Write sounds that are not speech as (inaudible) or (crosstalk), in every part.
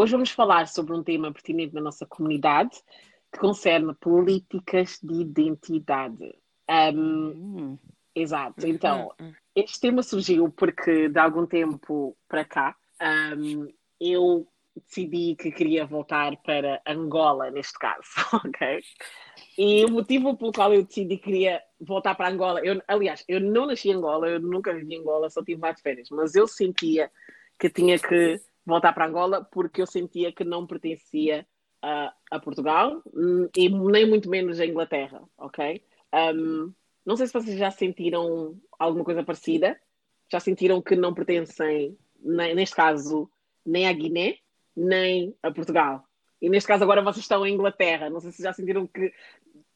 hoje vamos falar sobre um tema pertinente na nossa comunidade que concerne políticas de identidade. Um, hum. Exato. Então, hum, hum. este tema surgiu porque de algum tempo para cá um, eu decidi que queria voltar para Angola, neste caso, (laughs) ok? E o motivo pelo qual eu decidi que queria voltar para Angola, eu, aliás, eu não nasci em Angola, eu nunca vivi em Angola, só tive várias férias, mas eu sentia que tinha que voltar para Angola porque eu sentia que não pertencia a, a Portugal hum, e nem muito menos a Inglaterra, ok? Um, não sei se vocês já sentiram alguma coisa parecida, já sentiram que não pertencem, neste caso, nem à Guiné, nem a Portugal. E neste caso agora vocês estão em Inglaterra. Não sei se já sentiram que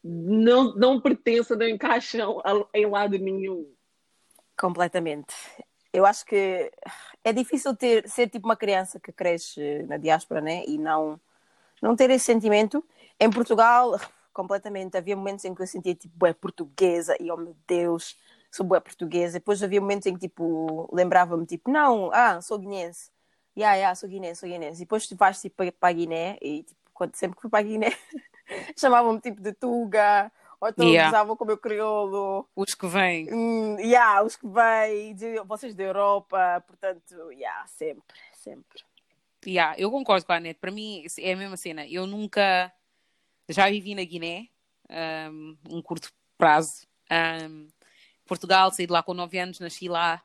não, não pertencem, não encaixam em lado nenhum. Completamente. Eu acho que é difícil ter, ser tipo uma criança que cresce na diáspora, né? E não, não ter esse sentimento. Em Portugal, completamente. Havia momentos em que eu sentia tipo, é portuguesa e oh meu Deus, sou boa portuguesa. Depois havia momentos em que tipo, lembrava-me tipo, não, ah, sou guinense yeah, yeah, sou guinense, sou guinense. E depois tu vais tipo, para a Guiné e tipo, quando, sempre que fui para a Guiné (laughs) chamavam-me tipo de Tuga, ou então yeah. usavam como eu crioulo. Os que vêm. Mm, yeah, os que vêm, vocês da Europa, portanto, yeah, sempre, sempre. Yeah, eu concordo com a Anete, para mim é a mesma cena. Eu nunca já vivi na Guiné, um, um curto prazo. Um, Portugal, saí de lá com 9 anos, nasci lá,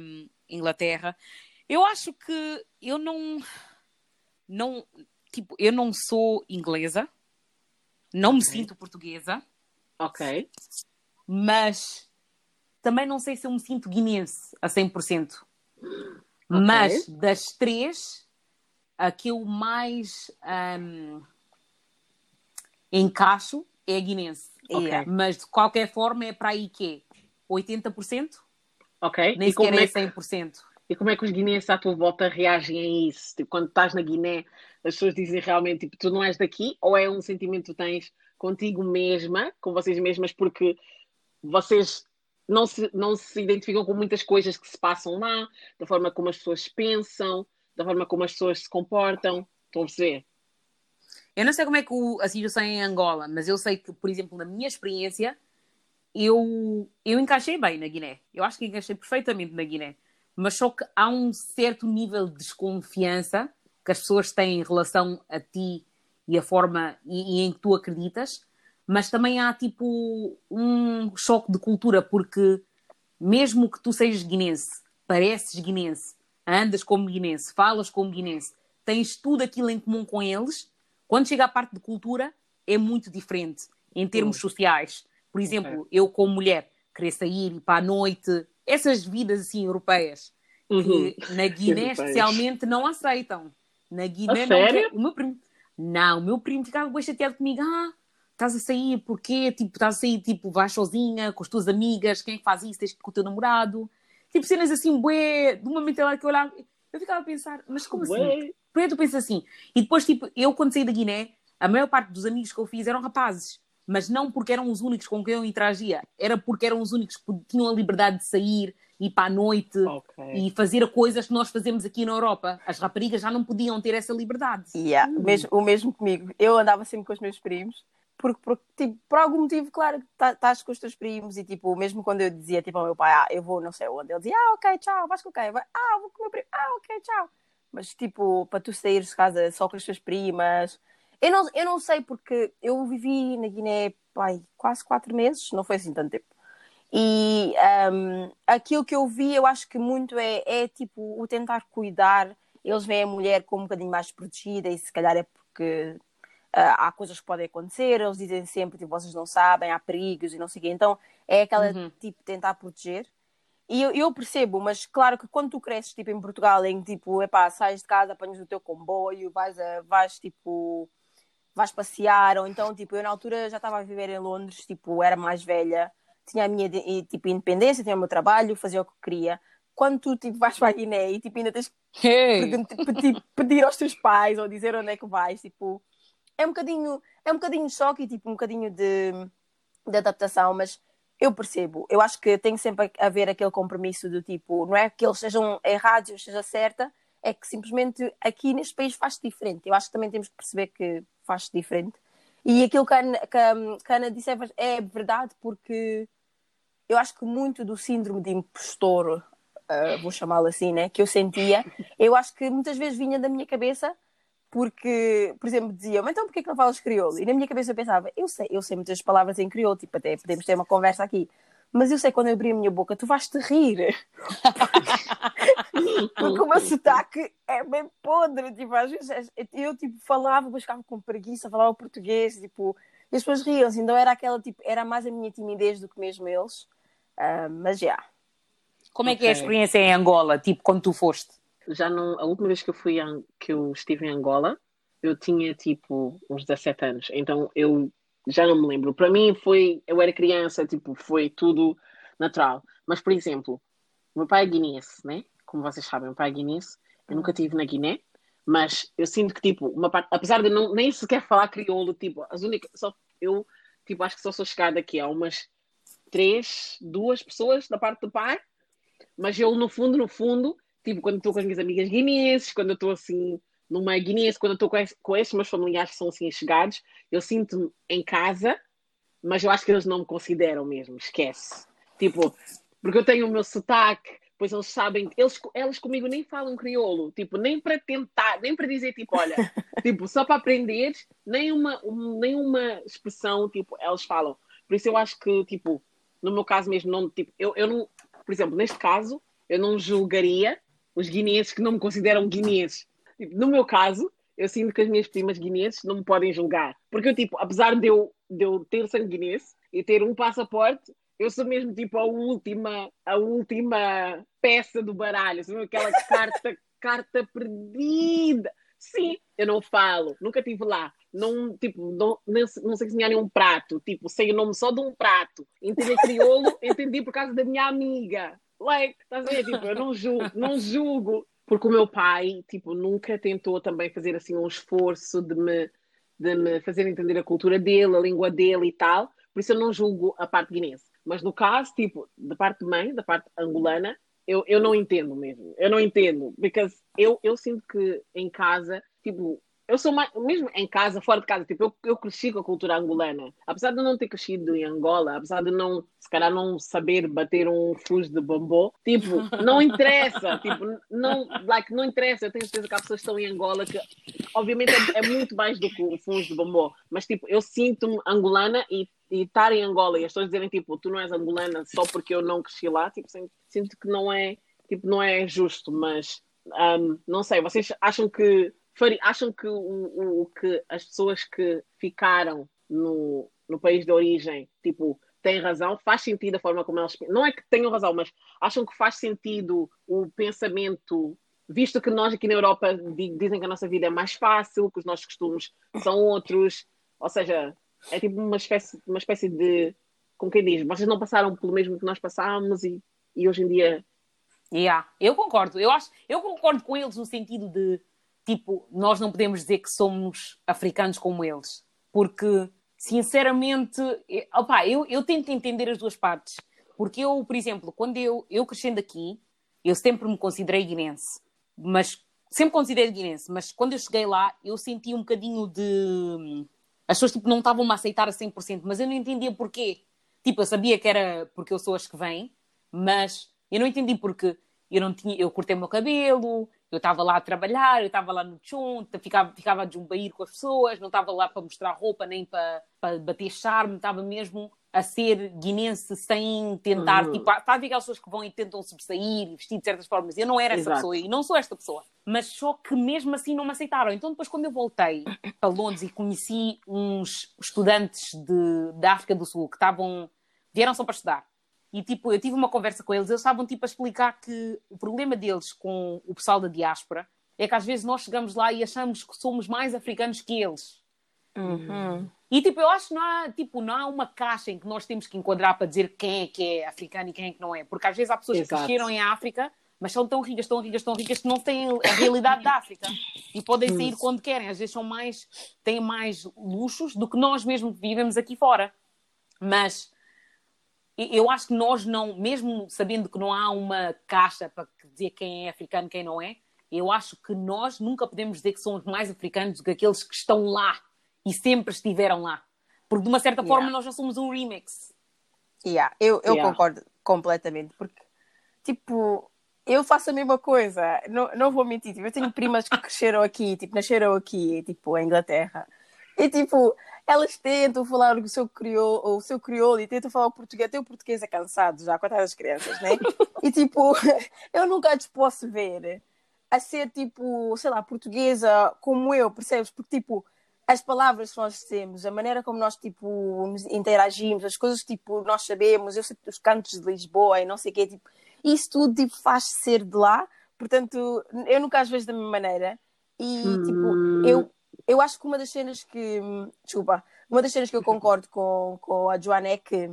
um, Inglaterra. Eu acho que eu não. não tipo, eu não sou inglesa, não me sinto portuguesa. Ok. Mas também não sei se eu me sinto guinense a 100%. Okay. Mas das três, a que eu mais um, encaixo é a guinense. Okay. Mas de qualquer forma é para aí que é 80%. Ok. Nem e sequer é, é 100%. E como é que os guineenses à tua volta reagem a isso? Tipo, quando estás na Guiné, as pessoas dizem realmente, tipo, tu não és daqui? Ou é um sentimento que tu tens contigo mesma, com vocês mesmas, porque vocês não se, não se identificam com muitas coisas que se passam lá, da forma como as pessoas pensam, da forma como as pessoas se comportam? Estão a perceber? Eu não sei como é que o, a situação é em Angola, mas eu sei que, por exemplo, na minha experiência, eu, eu encaixei bem na Guiné. Eu acho que encaixei perfeitamente na Guiné mas só que há um certo nível de desconfiança que as pessoas têm em relação a ti e a forma e, e em que tu acreditas, mas também há tipo um choque de cultura, porque mesmo que tu sejas guinense, pareces guinense, andas como guinense, falas como guinense, tens tudo aquilo em comum com eles, quando chega à parte de cultura, é muito diferente em termos sociais. Por exemplo, okay. eu como mulher, querer sair e para a noite, essas vidas assim europeias uhum. que na Guiné (laughs) especialmente não aceitam. Na Guiné a não sério? o meu primo. Não, o meu primo ficava bem chateado comigo. Ah, estás a sair, porquê? Tipo, estás a sair, tipo, vais sozinha, com as tuas amigas, quem é que faz isso? Tens que ir com o teu namorado. Tipo, cenas assim, bué, de uma mentalidade que eu olhava, eu ficava a pensar, mas como bué. assim? Porquê tu pensas assim? E depois, tipo, eu quando saí da Guiné, a maior parte dos amigos que eu fiz eram rapazes mas não porque eram os únicos com quem eu interagia, era porque eram os únicos que tinham a liberdade de sair, ir para a noite okay. e fazer coisas que nós fazemos aqui na Europa. As raparigas já não podiam ter essa liberdade. Yeah, hum. mesmo, o mesmo comigo. Eu andava sempre com os meus primos, porque, porque tipo, por algum motivo, claro, tá, estás com os teus primos e tipo, mesmo quando eu dizia tipo, ao meu pai, ah, eu vou não sei onde, ele dizia, ah, ok, tchau, vais com quem? Ah, vou com o meu primo, ah, ok, tchau. Mas tipo, para tu saíres de casa só com as tuas primas eu não, eu não sei porque eu vivi na Guiné pai, quase quatro meses, não foi assim tanto tempo. E um, aquilo que eu vi, eu acho que muito é, é tipo o tentar cuidar. Eles veem a mulher como um bocadinho mais protegida e se calhar é porque uh, há coisas que podem acontecer. Eles dizem sempre, tipo, vocês não sabem, há perigos e não sei o quê. Então é aquela uhum. tipo tentar proteger. E eu, eu, percebo, mas claro que quando tu cresces tipo em Portugal, em tipo, epá, sais de casa, apanhas o teu comboio, vais, a, vais tipo vais passear, ou então, tipo, eu na altura já estava a viver em Londres, tipo, era mais velha, tinha a minha, tipo, independência, tinha o meu trabalho, fazia o que queria. Quando tu, tipo, vais para a Guiné e, tipo, ainda tens que hey. pedir, pedir aos teus pais ou dizer onde é que vais, tipo, é um bocadinho, é um bocadinho choque e, tipo, um bocadinho de, de adaptação, mas eu percebo. Eu acho que tem sempre a haver aquele compromisso do tipo, não é que eles sejam errados ou seja certa, é que simplesmente aqui neste país faz-se diferente. Eu acho que também temos que perceber que faz-se diferente. E aquilo que a, Ana, que, a, que a Ana disse é, é verdade, porque eu acho que muito do síndrome de impostor, uh, vou chamá-lo assim, né, que eu sentia, eu acho que muitas vezes vinha da minha cabeça, porque, por exemplo, diziam, então porquê que não falas crioulo? E na minha cabeça eu pensava, eu sei, eu sei muitas palavras em crioulo, tipo, até podemos ter uma conversa aqui, mas eu sei quando eu abri a minha boca, tu vais-te rir. (laughs) Porque o meu sotaque é bem podre. Tipo, às vezes eu tipo, falava, mas ficava com preguiça, falava português, tipo, e as pessoas riam-se. Então era aquela, tipo, era mais a minha timidez do que mesmo eles. Uh, mas já. Como é okay. que é a experiência em Angola, tipo, quando tu foste? Já não, a última vez que eu fui que eu estive em Angola, eu tinha tipo uns 17 anos. Então eu já não me lembro. Para mim foi, eu era criança, tipo, foi tudo natural. Mas, por exemplo, o meu pai é guineense, né? Como vocês sabem, o meu pai é guineense. Eu nunca estive na Guiné, mas eu sinto que, tipo, uma parte, apesar de não, nem sequer falar crioulo, tipo, as únicas, só eu, tipo, acho que só sou chegada aqui a umas três, duas pessoas da parte do pai, mas eu, no fundo, no fundo, tipo, quando estou com as minhas amigas guineenses, quando estou assim numa guineense, quando estou com, com esses meus familiares que são assim chegados, eu sinto-me em casa, mas eu acho que eles não me consideram mesmo, esquece. Tipo, porque eu tenho o meu sotaque, pois eles sabem, eles, elas comigo nem falam crioulo, tipo, nem para tentar, nem para dizer, tipo, olha, (laughs) tipo, só para aprender, nem uma, um, nem uma expressão, tipo, elas falam. Por isso eu acho que, tipo, no meu caso mesmo, não, tipo, eu, eu não, por exemplo, neste caso, eu não julgaria os guineenses que não me consideram guineenses. Tipo, no meu caso, eu sinto que as minhas primas guineenses não me podem julgar. Porque eu, tipo, apesar de eu, de eu ter sangue guinense e ter um passaporte, eu sou mesmo tipo a última, a última peça do baralho, sabe? aquela carta, (laughs) carta perdida. Sim, eu não falo, nunca estive lá. Não, tipo, não, não, sei cozinhar nenhum prato. Tipo, sei o nome só de um prato. Entendi crioulo, (laughs) entendi por causa da minha amiga. Like, estás a ver? Tipo, eu não julgo, não julgo porque o meu pai, tipo, nunca tentou também fazer assim um esforço de me, de me fazer entender a cultura dele, a língua dele e tal. Por isso eu não julgo a parte guinense. Mas no caso, tipo, da parte de mãe, da parte angolana, eu, eu não entendo mesmo. Eu não entendo. Porque eu, eu sinto que em casa, tipo, eu sou mais, mesmo em casa, fora de casa, tipo, eu, eu cresci com a cultura angolana. Apesar de não ter crescido em Angola, apesar de não, se calhar não saber bater um fuso de bombom, tipo, não interessa, (laughs) tipo, não, like, não interessa. Eu tenho certeza que há pessoas que estão em Angola que, obviamente, é, é muito mais do que um fuso de bombom, mas, tipo, eu sinto-me angolana e e estar em Angola e as pessoas dizerem tipo tu não és angolana só porque eu não cresci lá tipo sinto que não é tipo não é justo mas um, não sei vocês acham que acham que o, o, que as pessoas que ficaram no, no país de origem, tipo, têm razão? Faz sentido a forma como elas Não é que tenham razão, mas acham que faz sentido o pensamento, visto que nós aqui na Europa dizem que a nossa vida é mais fácil, que os nossos costumes são outros, ou seja, é tipo uma espécie, uma espécie de. Como quem diz, vocês não passaram pelo mesmo que nós passámos e, e hoje em dia. Yeah, eu concordo. Eu, acho, eu concordo com eles no sentido de tipo, nós não podemos dizer que somos africanos como eles, porque, sinceramente, opa, eu, eu tento entender as duas partes, porque eu, por exemplo, quando eu, eu crescendo aqui, eu sempre me considerei guinense, mas sempre considerei guinense, mas quando eu cheguei lá, eu senti um bocadinho de. As pessoas tipo, não estavam-me a aceitar a 100%, mas eu não entendia porquê. Tipo, eu sabia que era porque eu sou as que vêm, mas eu não entendi porque eu não tinha, eu cortei o meu cabelo, eu estava lá a trabalhar, eu estava lá no chão, ficava, ficava a desumbair com as pessoas, não estava lá para mostrar roupa nem para, para bater charme, estava mesmo a ser guinense sem tentar, uhum. tipo, está a ver aquelas pessoas que vão e tentam sobressair e vestir de certas formas. Eu não era essa pessoa e não sou esta pessoa. Mas só que mesmo assim não me aceitaram. Então depois quando eu voltei para Londres e conheci uns estudantes de, da África do Sul que estavam, vieram só para estudar e tipo, eu tive uma conversa com eles, eles estavam tipo a explicar que o problema deles com o pessoal da diáspora é que às vezes nós chegamos lá e achamos que somos mais africanos que eles. Uhum. E tipo, eu acho que não há, tipo, não há uma caixa em que nós temos que enquadrar para dizer quem é que é africano e quem é que não é. Porque às vezes há pessoas Exato. que cresceram em África, mas são tão ricas, tão ricas, tão ricas que não têm a realidade da África. E podem sair quando querem. Às vezes são mais, têm mais luxos do que nós mesmo que vivemos aqui fora. Mas eu acho que nós não, mesmo sabendo que não há uma caixa para dizer quem é africano e quem não é, Eu acho que nós nunca podemos dizer que somos mais africanos do que aqueles que estão lá e sempre estiveram lá. Porque de uma certa Yeah. forma nós já somos um remix. Yeah, eu, eu Yeah. concordo completamente, porque, tipo, eu faço a mesma coisa, não, não vou mentir, tipo, eu tenho primas que cresceram aqui, tipo, nasceram aqui, tipo, em Inglaterra, e, tipo, elas tentam falar o seu crioulo, o seu crioulo e tentam falar o português, até o português é cansado já, coitadas das crianças, né? (laughs) E, tipo, (laughs) eu nunca as posso ver a ser, tipo, sei lá, portuguesa como eu, percebes? Porque, tipo, as palavras que nós temos, a maneira como nós tipo interagimos, as coisas que tipo nós sabemos, eu sei os cantos de Lisboa e não sei o quê, tipo, isso tudo tipo, faz ser de lá, portanto, eu nunca as vejo da mesma maneira. E tipo, eu, eu acho que uma das cenas que desculpa, uma das cenas que eu concordo com, com a Joana é que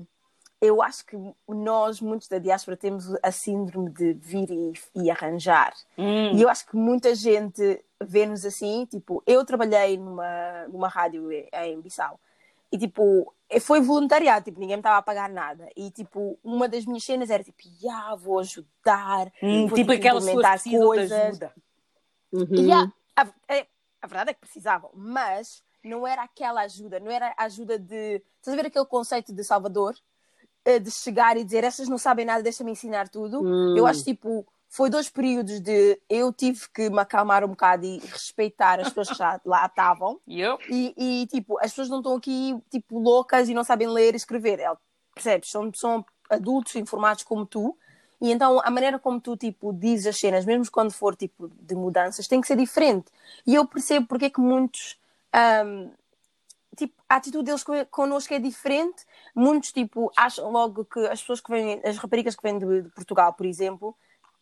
eu acho que nós, muitos da diáspora, temos a síndrome de vir e, e arranjar. Hum. E eu acho que muita gente vê-nos assim, tipo, eu trabalhei numa, numa rádio em Bissau e tipo, foi voluntariado, tipo, ninguém me estava a pagar nada. E tipo, uma das minhas cenas era tipo, ah, vou ajudar, Hum, vou tipo que precisam de coisas. ajuda. Uhum. E há- a, verdade é que precisavam, mas não era aquela ajuda, não era a ajuda de. Estás a ver aquele conceito de Salvador? Eh, De chegar e dizer essas não sabem nada, deixa-me ensinar tudo. Hum. Eu acho tipo, foi dois períodos de eu tive que me acalmar um bocado e respeitar as pessoas que já lá estavam. (laughs) Eu? E, e, tipo, as pessoas não estão aqui tipo loucas e não sabem ler e escrever. É, percebes? São, são adultos informados como tu. E então a maneira como tu tipo dizes as cenas, mesmo quando for tipo de mudanças, tem que ser diferente. E eu percebo porque é que muitos ahm, tipo, a atitude deles co- connosco é diferente. Muitos, tipo, acham logo que as pessoas que vêm, as raparigas que vêm de, de Portugal, por exemplo,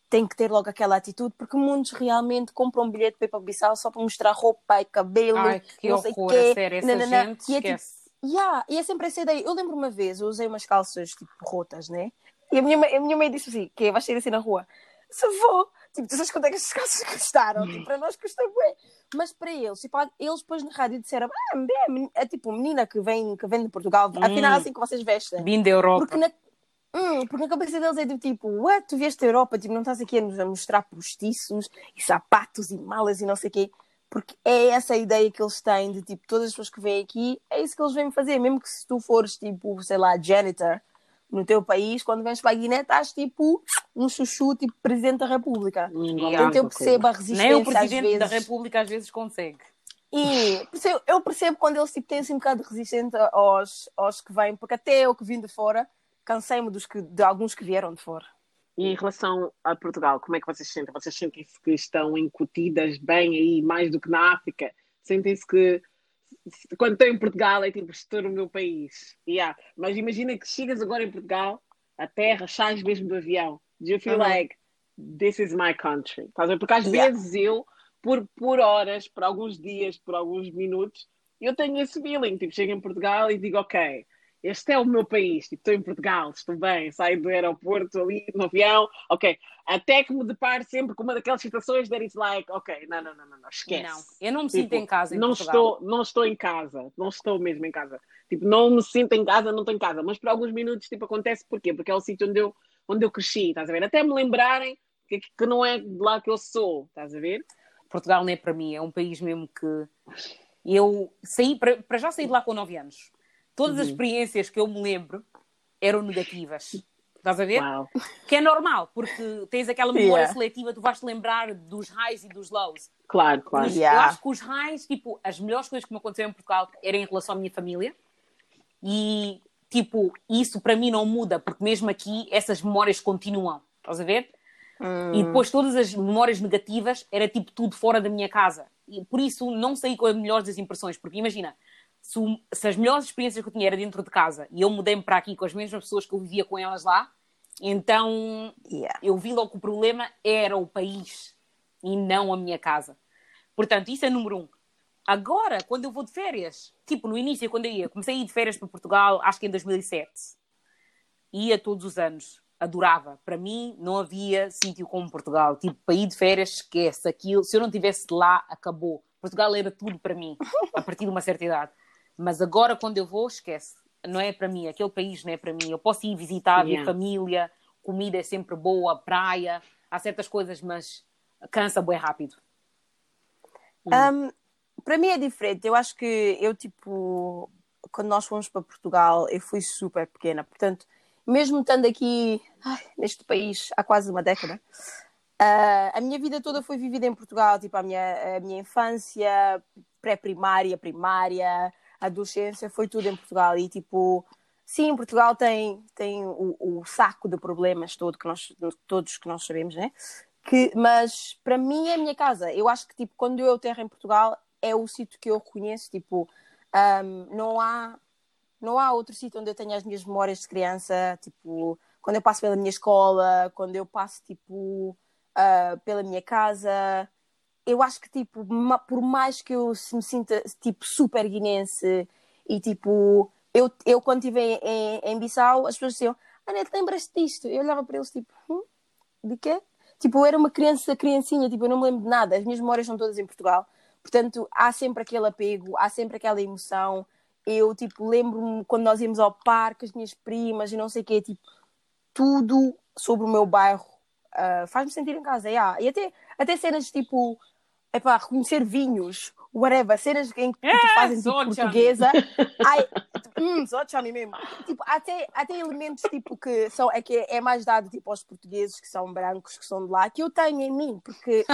têm que ter logo aquela atitude, porque muitos realmente compram um bilhete para ir para Bissau só para mostrar roupa e cabelo, Ai, que não sei horror, quê, a sério, essa nananã. gente, E é tipo. Yeah, e é sempre essa ideia. Eu lembro uma vez, eu usei umas calças tipo rotas, né? E a minha, mãe- a minha mãe disse assim: que vais sair assim na rua? Se vou, tipo, tu sabes quanto é que estas calças (laughs) custaram? Tipo, para nós custa bem. Mas para eles, tipo, eles depois na rádio disseram: ah, é, men- é tipo menina que vem, que vem de Portugal, afinal é assim que vocês vestem. Vim da Europa. Porque na, Hum, porque na cabeça deles é do tipo, what, tu vieste da Europa, tipo, não estás aqui a nos mostrar postiços e sapatos e malas e não sei o quê. Porque é essa a ideia que eles têm de tipo, todas as pessoas que vêm aqui, é isso que eles vêm fazer. Mesmo que se tu fores tipo, sei lá, janitor no teu país, quando vens para a Guiné, estás tipo um chuchu, tipo presidente da República. Hum, Portanto, eu percebo a resistência Nem o às presidente vezes. da República às vezes consegue. E percebo- eu percebo quando eles tipo, têm assim um bocado de resistência aos, aos que vêm, porque até eu que vim de fora, cansei-me dos que, de alguns que vieram de fora. E em relação a Portugal, como é que vocês sentem? Vocês sentem-se que estão incutidas bem aí, mais do que na África? Sentem-se que quando estou em Portugal é tipo, estou no meu país. Yeah. Mas imagina que chegas agora em Portugal, a terra, sais mesmo do avião. Do you feel Uhum. like this is my country? Porque às Yeah. vezes eu, por, por horas, por alguns dias, por alguns minutos, eu tenho esse feeling. Tipo, chego em Portugal e digo, ok, este é o meu país, tipo, estou em Portugal, estou bem, saio do aeroporto ali no avião, ok. Até que me deparo sempre com uma daquelas situações that it's like, ok, não, não, não, não, não esquece. Não, eu não me Tipo, sinto em casa em não estou, não estou em casa, não estou mesmo em casa. Tipo, não me sinto em casa, não estou em casa. Mas por alguns minutos, tipo, acontece porquê? Porque é o sítio onde eu, onde eu cresci, estás a ver? Até me lembrarem que, que não é de lá que eu sou, estás a ver? Portugal não é para mim, é um país mesmo que eu saí, para, para já saí de lá com 9 anos. Todas as Uhum. experiências que eu me lembro eram negativas. Estás a ver? Uau. Que é normal, porque tens aquela memória Yeah. seletiva, tu vais-te lembrar dos highs e dos lows. Claro, claro. Os- Yeah. Eu acho que os highs, tipo, as melhores coisas que me aconteceram em Portugal eram em relação à minha família. E, tipo, isso para mim não muda, porque mesmo aqui essas memórias continuam. Estás a ver? E depois todas as memórias negativas era tipo tudo fora da minha casa. E por isso não saí com as melhores das impressões, porque imagina, se, o- se as melhores experiências que eu tinha era dentro de casa e eu mudei-me para aqui com as mesmas pessoas que eu vivia com elas lá, então Yeah. eu vi logo que o problema era o país e não a minha casa. Portanto, isso é número um. Agora, quando eu vou de férias, tipo no início, quando eu ia, comecei a ir de férias para Portugal, acho que em 2007. Ia todos os anos. Adorava. Para mim, não havia sítio como Portugal. Tipo, para ir de férias, esquece aquilo. Se eu não estivesse lá, acabou. Portugal era tudo para mim, a partir de uma certa idade. Mas agora, quando eu vou, esquece. Não é para mim. Aquele país não é para mim. Eu posso ir visitar, ver Yeah. família, comida é sempre boa, praia, há certas coisas, mas cansa bem rápido. Um, para mim é diferente. Eu acho que eu, tipo, quando nós fomos para Portugal, eu fui super pequena. Portanto, mesmo estando aqui ai, neste país há quase uma década, uh, a minha vida toda foi vivida em Portugal. Tipo, a minha, a minha infância, pré-primária, primária, adolescência, foi tudo em Portugal. E, tipo, sim, Portugal tem, tem o, o saco de problemas todo que nós, todos que nós sabemos, né? Que, mas para mim é a minha casa. Eu acho que tipo, quando eu terra em Portugal é o sítio que eu reconheço. Tipo, um, não há não há outro sítio onde eu tenha as minhas memórias de criança. Tipo, quando eu passo pela minha escola, quando eu passo tipo uh, pela minha casa. Eu acho que tipo, por mais que eu me sinta tipo super guinense e tipo eu, eu quando estive em, em, Bissau, as pessoas diziam, Anete, lembras-te disto? Eu olhava para eles tipo, hum? de quê? Tipo, eu era uma criança, criancinha, tipo, eu não me lembro de nada. As minhas memórias são todas em Portugal. Portanto, há sempre aquele apego, há sempre aquela emoção. Eu, tipo, lembro-me quando nós íamos ao parque, as minhas primas e não sei o quê, tipo, tudo sobre o meu bairro uh, faz-me sentir em casa. Yeah. E até, até cenas tipo, é para reconhecer vinhos, whatever, cenas em que tu É, fazem tipo portuguesa. (laughs) Ai, hum, só chame mesmo. Tipo, até, até elementos tipo que são, é que é mais dado tipo aos portugueses que são brancos, que são de lá, que eu tenho em mim, porque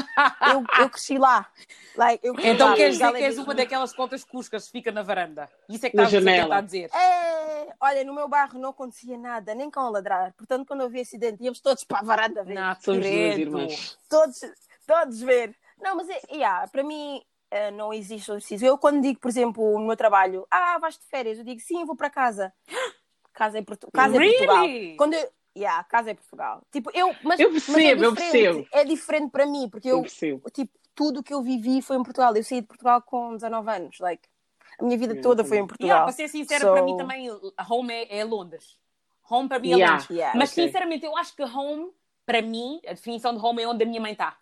eu, eu cresci lá. Like, eu cresci Então lá, queres dizer que é és uma daquelas contas cuscas que fica na varanda? Isso é que Na estás a dizer. É, olha, no meu bairro não acontecia nada, nem com a ladrar. Portanto, quando eu vi acidente, íamos todos para a varanda ver. Não, Somos duas irmãs. todos, todos ver. Não, mas é, yeah, para mim eh, não existe sítio. Eu quando digo, por exemplo, no meu trabalho, ah, vais de férias, eu digo sim, vou para casa. Casa em, Portu casa em Portugal. Really? Quando eu, yeah, casa em Portugal. Tipo, eu, mas, Eu mas percebo, é eu percebo. É diferente para mim, porque Eu eu, tipo, tudo que eu vivi foi em Portugal. Eu saí de Portugal com 19 anos. Like, a minha vida toda foi em Yeah, Portugal. para ser sincera, So- para mim também home é, é Londres. Home para mim é Yeah. Londres. Yeah. Mas Ok. sinceramente, eu acho que home, para mim, a definição de home é onde a minha mãe está.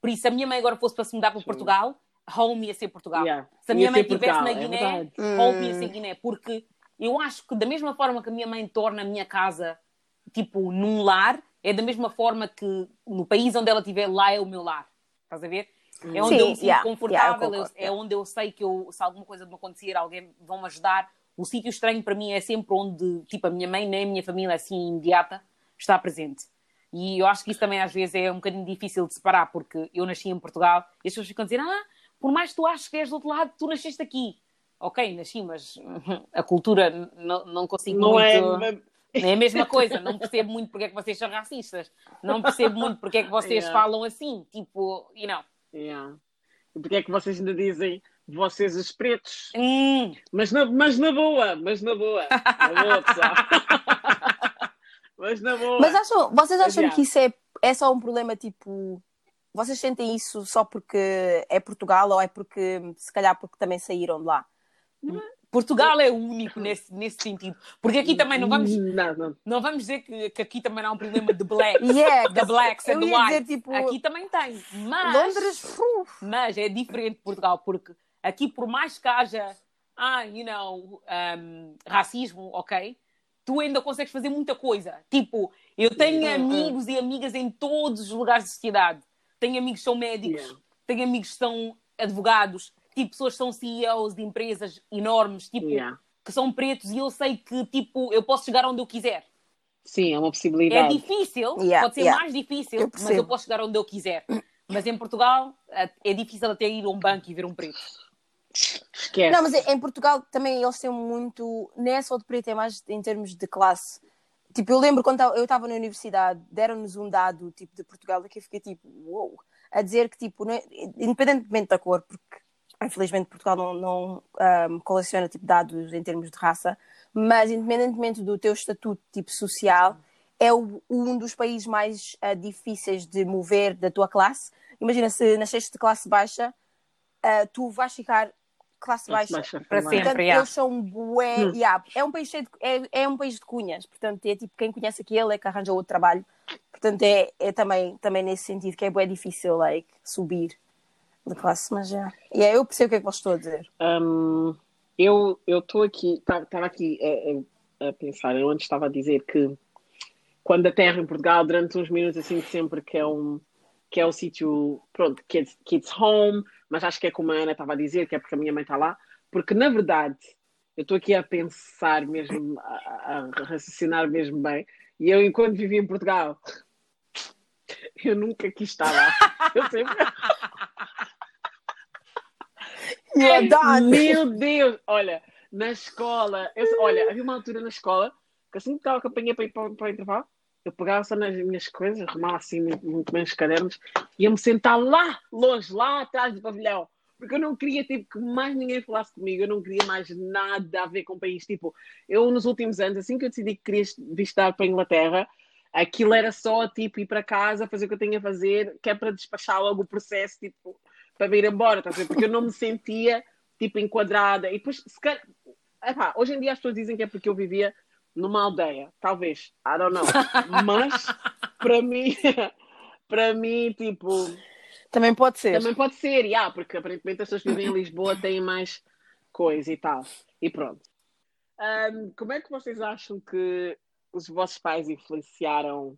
Por isso, se a minha mãe agora fosse para se mudar para Sim. Portugal, home ia ser Portugal. Yeah. Se a minha Ia mãe estivesse na é Guiné, verdade. home ia Hum. ser Guiné. Porque eu acho que da mesma forma que a minha mãe torna a minha casa, tipo, num lar, é da mesma forma que no país onde ela estiver, lá é o meu lar. Estás a ver? É onde Sim, eu me sinto yeah, confortável, yeah, eu eu- concordo, é yeah. onde eu sei que eu, se alguma coisa me acontecer, alguém vão me ajudar. O sítio estranho para mim é sempre onde, tipo, a minha mãe nem a minha família assim imediata está presente. E eu acho que isso também às vezes é um bocadinho difícil de separar, porque eu nasci em Portugal e as pessoas ficam a dizer: Ah, por mais que tu aches que és do outro lado, tu nasceste aqui. Ok, nasci, mas (laughs) a cultura não, não consigo Não muito. é. (laughs) É a mesma coisa, não percebo muito porque é que vocês são racistas, não percebo muito porque é que vocês Yeah. falam assim, tipo, you know. Yeah. E porque é que vocês ainda dizem vocês os pretos? Hum, Mas na, mas na boa, mas na boa. (laughs) Na boa, pessoal. Mas na boa. Mas acham, vocês acham que isso é, é só um problema tipo. Vocês sentem isso só porque é Portugal ou é porque, se calhar, porque também saíram de lá? Portugal é o único nesse, nesse sentido, porque aqui também não vamos, Não, não. não vamos dizer que, que aqui também não há um problema de black, (laughs) Yeah, da blacks and whites. tipo, Aqui também tem, mas, Londres, mas é diferente de Portugal, porque aqui por mais que haja, ah, you know, um, racismo, ok, tu ainda consegues fazer muita coisa. Tipo, eu tenho Hum, amigos e amigas em todos os lugares da sociedade. Tenho amigos que são médicos, Yeah. tenho amigos que são advogados, tipo, pessoas que são CEOs de empresas enormes, tipo, Yeah. que são pretos e eu sei que, tipo, eu posso chegar onde eu quiser. Sim, é uma É possibilidade. difícil, Yeah, pode ser yeah. mais difícil, Eu mas eu posso chegar onde eu quiser. Mas em Portugal eh, é difícil até ir a um banco e ver um preto. Esquece. Não, mas em Portugal também eles têm muito. Nem é só de preto, é mais em termos de classe. Tipo, eu lembro quando eu estava na universidade, deram-nos um dado tipo de Portugal, que eu fiquei tipo, uou, a dizer que, tipo, é- independentemente da cor, porque infelizmente Portugal não, não ahm, coleciona tipo, dados em termos de raça, mas independentemente do teu estatuto tipo social, é o- um dos países mais ah, difíceis de mover da tua classe. Imagina se nasceste de classe baixa, ah, tu vais ficar classe baixa baixa Para sempre. Portanto, yeah. eles são bué. Hum. yeah, é, um país cheio de, é, é um país de cunhas. Portanto, é tipo quem conhece aquele é que arranja outro trabalho. Portanto, é, é também, também nesse sentido que é bué difícil like, subir de classe. Mas já. Yeah, eu percebo o que é que vocês estão a dizer. Hum, eu estou aqui, estava aqui a, a- a pensar, eu antes estava a dizer que quando a terra em Portugal, durante uns minutos, assim sempre que é um, que é o sítio, pronto, kids, kids Home, mas acho que é como a Ana estava a dizer, que é porque a minha mãe está lá, porque na verdade, eu estou aqui a pensar mesmo, a, a raciocinar mesmo bem, e eu, enquanto vivi em Portugal, (laughs) eu nunca quis estar lá. (laughs) Eu sempre. Meu Deus! Olha, na escola, eu, olha, havia uma altura na escola que assim que estava a para ir para, para o intervalo, eu pegava só nas minhas coisas, arrumava assim muito, muito bem os cadernos, ia-me sentar lá, longe, lá atrás do pavilhão, porque eu não queria tipo, que mais ninguém falasse comigo, eu não queria mais nada a ver com o país. Tipo, eu nos últimos anos, assim que eu decidi que queria visitar para a Inglaterra, aquilo era só tipo ir para casa, fazer o que eu tinha a fazer, que é para despachar logo o processo, tipo, para ir embora, tá porque eu não me sentia tipo enquadrada. E depois, se calhar, epá, hoje em dia as pessoas dizem que é porque eu vivia numa aldeia, talvez, I don't know. Mas para (laughs) mim, (laughs) para mim, tipo. Também pode ser. Também pode ser, yeah, porque aparentemente as pessoas que vivem em Lisboa têm mais coisa e tal. E pronto. Um, como é que vocês acham que os vossos pais influenciaram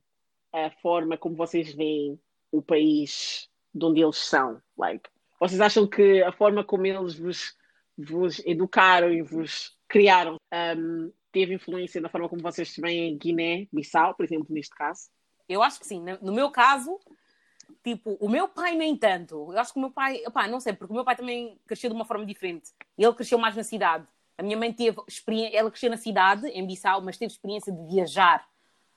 a forma como vocês veem o país de onde eles são? Like, vocês acham que a forma como eles vos, vos educaram e vos criaram um, teve influência na forma como vocês se veem em Guiné-Bissau, por exemplo, neste caso? Eu acho que sim. No meu caso, tipo, o meu pai nem tanto. Eu acho que o meu pai, opá, não sei, porque o meu pai também cresceu de uma forma diferente. Ele cresceu mais na cidade. A minha mãe teve experiência, ela cresceu na cidade, em Bissau, mas teve experiência de viajar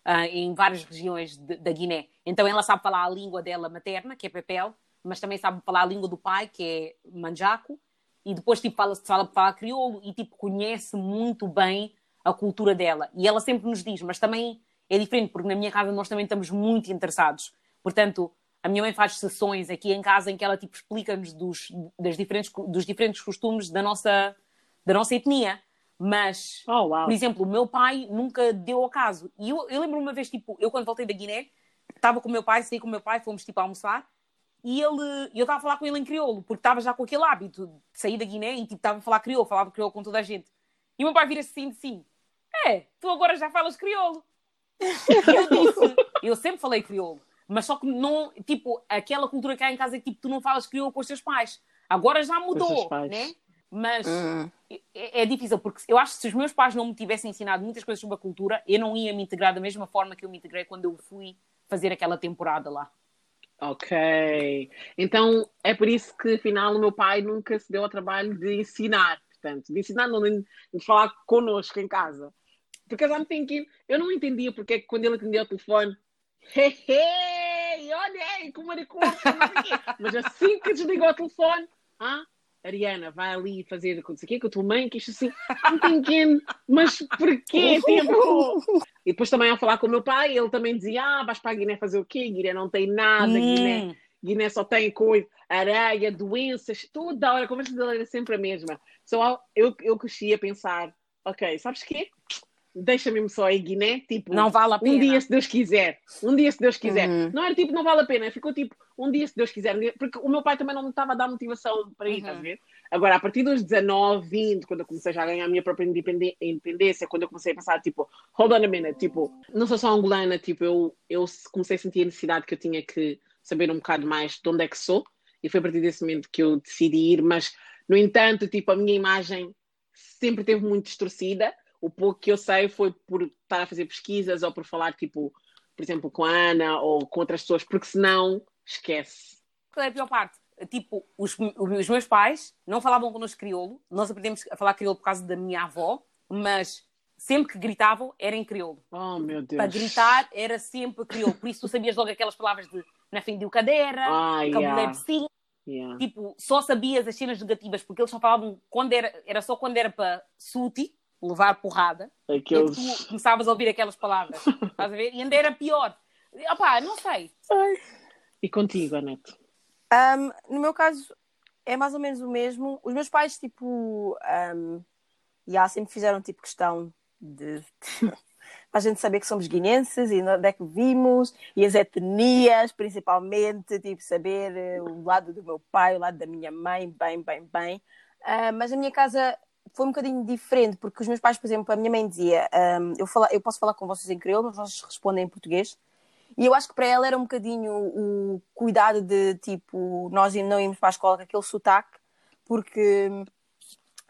uh, em várias regiões da Guiné. Então ela sabe falar a língua dela materna, que é Pepel, mas também sabe falar a língua do pai, que é Manjaco, e depois tipo fala, fala, fala crioulo e tipo conhece muito bem a cultura dela. E ela sempre nos diz, mas também é diferente, porque na minha casa nós também estamos muito interessados. Portanto, a minha mãe faz sessões aqui em casa em que ela tipo explica-nos dos, das diferentes, dos diferentes costumes da nossa, da nossa etnia. Mas, oh, wow. por exemplo, o meu pai nunca deu ao caso. E eu, eu lembro uma vez, tipo, eu quando voltei da Guiné, estava com o meu pai, saí com o meu pai, fomos tipo a almoçar, e ele, eu estava a falar com ele em crioulo, porque estava já com aquele hábito de sair da Guiné e tipo, estava a falar crioulo, falava crioulo com toda a gente. E o meu pai vira-se assim de sim. É, tu agora já falas crioulo. eu disse, eu sempre falei crioulo, mas só que não, tipo, aquela cultura que há em casa é que tipo, tu não falas crioulo com os teus pais. Agora já mudou, né? Mas uhum. é, é, difícil, porque eu acho que se os meus pais não me tivessem ensinado muitas coisas sobre a cultura, eu não ia me integrar da mesma forma que eu me integrei quando eu fui fazer aquela temporada lá. Ok. Então é por isso que afinal o meu pai nunca se deu ao trabalho de ensinar, portanto, de ensinar, não de, de falar connosco em casa. Because I'm thinking, eu não entendia porque quando ele atendia o telefone, hey, hey, olha aí, como é que Mas assim que desligou o telefone, ah, Ariana, vai ali fazer o que com a tua mãe, que isto assim, I'm thinking, mas porquê? (laughs) Tipo, e depois também ao falar com o meu pai, ele também dizia, ah, vais para a Guiné fazer o quê? Guiné não tem nada, hum. Guiné, Guiné só tem coisa, areia, doenças, toda hora, a conversa dele era sempre a mesma. Só eu, eu cresci a pensar, ok, sabes o quê? Deixa-me só em Guiné, tipo, não vale a pena. um dia se Deus quiser, um dia se Deus quiser. Uhum. Não era tipo, não vale a pena, ficou tipo, um dia se Deus quiser, porque o meu pai também não me estava a dar motivação para ir, uhum. estás a ver? Agora, a partir dos 19, 20, quando eu comecei já a ganhar a minha própria independência, quando eu comecei a pensar, tipo, hold on a minute, tipo, não sou só angolana, tipo, eu, eu comecei a sentir a necessidade que eu tinha que saber um bocado mais de onde é que sou, e foi a partir desse momento que eu decidi ir, mas, no entanto, tipo, a minha imagem sempre teve muito distorcida, o pouco que eu sei foi por estar a fazer pesquisas ou por falar, tipo, por exemplo, com a Ana ou com outras pessoas, porque senão esquece. Qual é a pior parte? Tipo, os, os meus pais não falavam connosco crioulo, nós aprendemos a falar crioulo por causa da minha avó, mas sempre que gritavam era em crioulo. Oh, meu Deus. Para gritar era sempre crioulo. Por isso tu sabias logo aquelas palavras de na fim de cadeira, ah, yeah. sim. Yeah. Tipo, só sabias as cenas negativas, porque eles só falavam quando era, era só quando era para suti, levar porrada, Aqueles... e tu começavas a ouvir aquelas palavras. Estás a ver? E ainda era pior. Opá, não sei. Ai. E contigo, Anete? Um, no meu caso, é mais ou menos o mesmo. Os meus pais, tipo, um, já sempre fizeram tipo questão de. (laughs) para a gente saber que somos guinenses e onde é que vimos, e as etnias, principalmente, tipo, saber eh, o lado do meu pai, o lado da minha mãe, bem, bem, bem. Uh, mas a minha casa foi um bocadinho diferente, porque os meus pais, por exemplo, a minha mãe dizia: um, eu, fala, eu posso falar com vocês em crioulo, mas vocês respondem em português. E eu acho que para ela era um bocadinho o cuidado de, tipo, nós não íamos para a escola com aquele sotaque, porque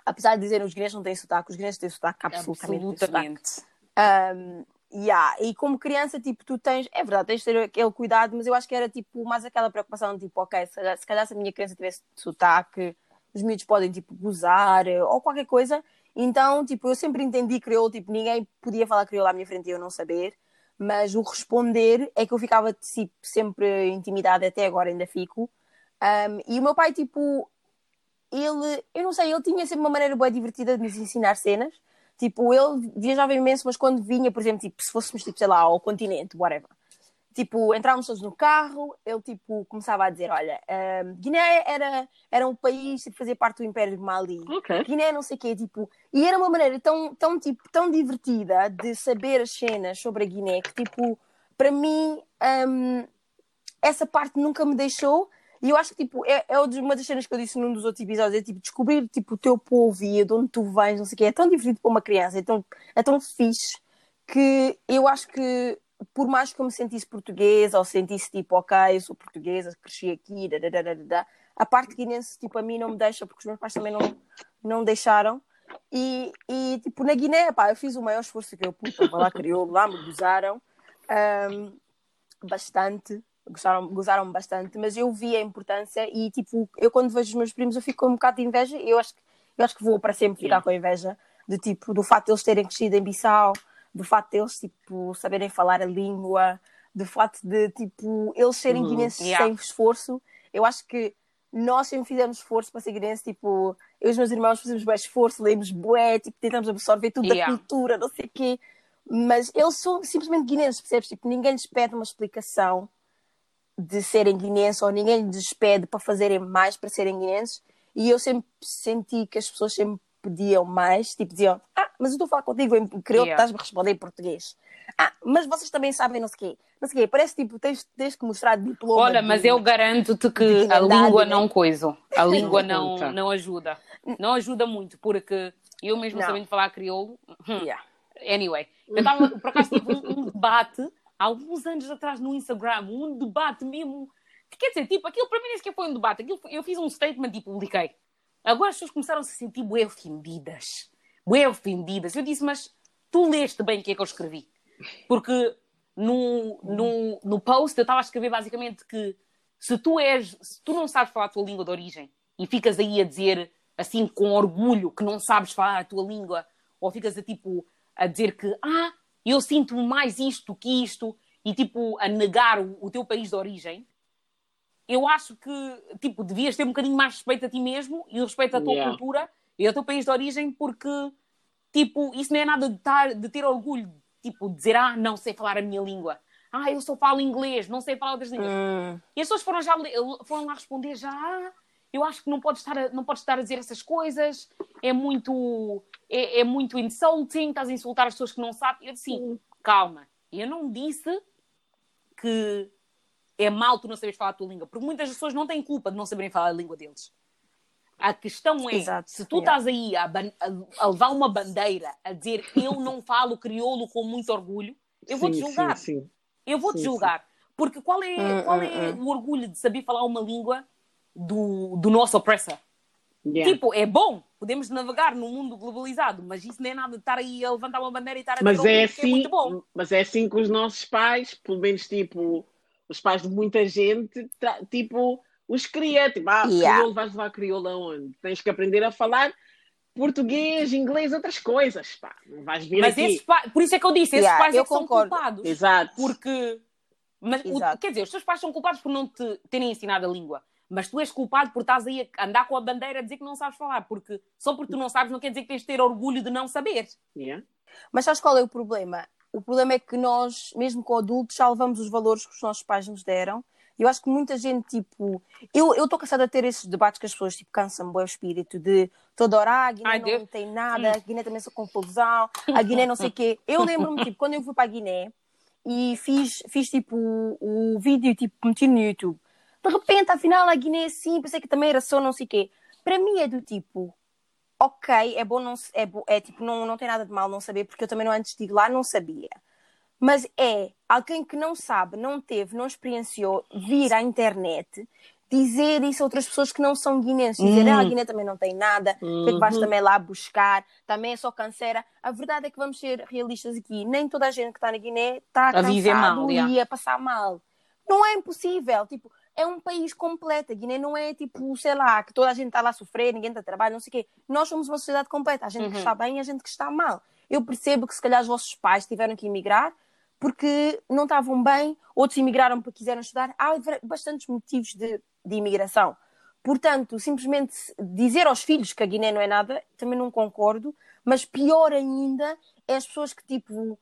apesar de dizerem os guineenses não têm sotaque, os guineenses têm sotaque absolutamente. absolutamente. Um, yeah. E como criança, tipo, tu tens, é verdade, tens de ter aquele cuidado, mas eu acho que era tipo mais aquela preocupação, tipo, ok, se, se calhar se a minha criança tivesse sotaque, os miúdos podem, tipo, gozar ou qualquer coisa. Então, tipo, eu sempre entendi crioulo, tipo, ninguém podia falar crioulo à minha frente e eu não saber, mas o responder é que eu ficava tipo, sempre intimidada, até agora ainda fico. Um, e o meu pai, tipo, ele, eu não sei, ele tinha sempre uma maneira boa divertida de nos ensinar cenas. Tipo, ele viajava imenso, mas quando vinha, por exemplo, tipo, se fôssemos, tipo, sei lá, ao continente, whatever, tipo, entrávamos todos no carro, ele, tipo, começava a dizer, olha, uh, Guiné era, era um país, tipo, fazia parte do Império de Mali. Okay. Guiné não sei o quê, tipo, e era uma maneira tão, tão, tipo, tão divertida de saber as cenas sobre a Guiné, que, tipo, para mim, um, essa parte nunca me deixou, e eu acho que, tipo, é, é uma das cenas que eu disse num dos outros episódios, é, tipo, descobrir, tipo, o teu povo e de onde tu vens, não sei o quê, é tão divertido para uma criança, é tão, é tão fixe, que eu acho que, por mais que eu me sentisse portuguesa, ou sentisse, tipo, ok, sou portuguesa, cresci aqui, dadadadada, a parte guinense, tipo, a mim não me deixa, porque os meus pais também não, não deixaram, e, e, tipo, na Guiné, pá, eu fiz o maior esforço que eu pude falar crioulo, lá me gozaram um, bastante, gostaram, gozaram bastante, mas eu vi a importância e tipo, eu quando vejo os meus primos eu fico com um bocado de inveja eu acho que, eu acho que vou para sempre ficar com a inveja de tipo, do facto de eles terem crescido em Bissau, do facto de eles tipo, saberem falar a língua, do facto de tipo, eles serem uhum. guinenses yeah. sem esforço. Eu acho que nós sempre fizemos esforço para ser guinenses, tipo, eu e os meus irmãos fazemos bem esforço, lemos bué, tipo, tentamos absorver tudo yeah. da cultura, não sei o quê. Mas eles são simplesmente guinenses, percebes? Tipo, ninguém lhes pede uma explicação de serem guineenses ou ninguém lhes pede para fazerem mais para serem guineenses e eu sempre senti que as pessoas sempre pediam mais, tipo diziam, ah, mas eu estou a falar contigo em crioulo, yeah. estás-me a responder em português. Ah, mas vocês também sabem não sei o quê. Não sei o quê, parece tipo, tens, tens que mostrar diploma. Olha, de, mas eu garanto-te que a língua né? não coisa, a (laughs) língua não, não ajuda. Não ajuda muito, porque eu mesmo não. sabendo falar crioulo, hum, yeah. anyway, eu estava, por acaso tive um, um debate há alguns anos atrás no Instagram, um debate mesmo. Quer dizer, tipo, aquilo para mim nem sequer foi um debate. Aquilo, eu fiz um statement e publiquei. Agora as pessoas começaram a se sentir bem ofendidas. Bem ofendidas. Eu disse, mas tu leste bem o que é que eu escrevi. Porque no, no, no post eu estava a escrever basicamente que se tu és, se tu não sabes falar a tua língua de origem e ficas aí a dizer assim com orgulho que não sabes falar a tua língua, ou ficas a tipo a dizer que ah, eu sinto mais isto que isto, e tipo, a negar o, o teu país de origem, eu acho que, tipo, devias ter um bocadinho mais respeito a ti mesmo e respeito à tua yeah. cultura e ao teu país de origem, porque, tipo, isso não é nada de, tar, de ter orgulho, tipo, de dizer, ah, não sei falar a minha língua. Ah, eu só falo inglês, não sei falar outras línguas. Mm. E as pessoas foram, já, foram lá responder já, ah, eu acho que não podes estar a, não podes estar a dizer essas coisas, é muito, é, é muito insulting, estás a insultar as pessoas que não sabem. Eu disse, sim, calma, eu não disse que é mal tu não saberes falar a tua língua, porque muitas pessoas não têm culpa de não saberem falar a língua deles. A questão é, Exato, se tu estás aí a, a, levar uma bandeira a dizer eu não falo crioulo com muito orgulho, eu vou-te julgar. Sim, sim. Eu vou-te julgar. Porque qual é, hum, qual hum, é hum, o orgulho de saber falar uma língua do, do nosso opressor. Yeah. Tipo, é bom, podemos navegar num mundo globalizado, mas isso não é nada de estar aí a levantar uma bandeira e estar a mas é assim, é muito bom. Mas é assim que os nossos pais, pelo menos tipo, os pais de muita gente, tipo, os cria, tipo, ah, yeah. crioulo, vais levar crioulo aonde? Tens que aprender a falar português, inglês, outras coisas, pá. Não vais vir mas aqui. por isso é que eu disse, esses yeah, pais é que são culpados. Exato. Porque, mas, o, quer dizer, os teus pais são culpados por não te terem ensinado a língua mas tu és culpado por estás aí a andar com a bandeira a dizer que não sabes falar, porque só porque tu não sabes não quer dizer que tens de ter orgulho de não saber. Yeah. Mas sabes qual é o problema? O problema é que nós, mesmo com adultos, já levamos os valores que os nossos pais nos deram. Eu acho que muita gente, tipo. Eu estou cansada de ter esses debates que as pessoas tipo, cansam o espírito de toda hora, a Guiné Ai, não Deus. tem nada, a Guiné também é só confusão, a (laughs) Guiné não sei o quê. Eu lembro-me, tipo, quando eu fui para a Guiné e fiz, fiz tipo o, o vídeo, tipo, meti no YouTube de repente, afinal, a Guiné é assim, pensei que também era só não sei o quê. Para mim é do tipo, ok, é bom, não, é, é tipo, não, não tem nada de mal não saber, porque eu também não, antes de ir lá não sabia. mas é alguém que não sabe, não teve, não experienciou vir à internet dizer isso a outras pessoas que não são guinenses. Dizer, ah, a Guiné também não tem nada, uhum. que vais também lá buscar, também é só canseira. A verdade é que vamos ser realistas aqui. Nem toda a gente que está na Guiné está a cansado mal, e a passar mal. Não é impossível. Tipo, é um país completo. A Guiné não é tipo, sei lá, que toda a gente está lá a sofrer, ninguém está a trabalhar, não sei o quê. Nós somos uma sociedade completa. A gente uhum. que está bem e a gente que está mal. Eu percebo que se calhar os vossos pais tiveram que emigrar porque não estavam bem, outros emigraram porque quiseram estudar. Há bastantes motivos de, de imigração. Portanto, simplesmente dizer aos filhos que a Guiné não é nada, também não concordo, mas pior ainda é as pessoas que, tipo,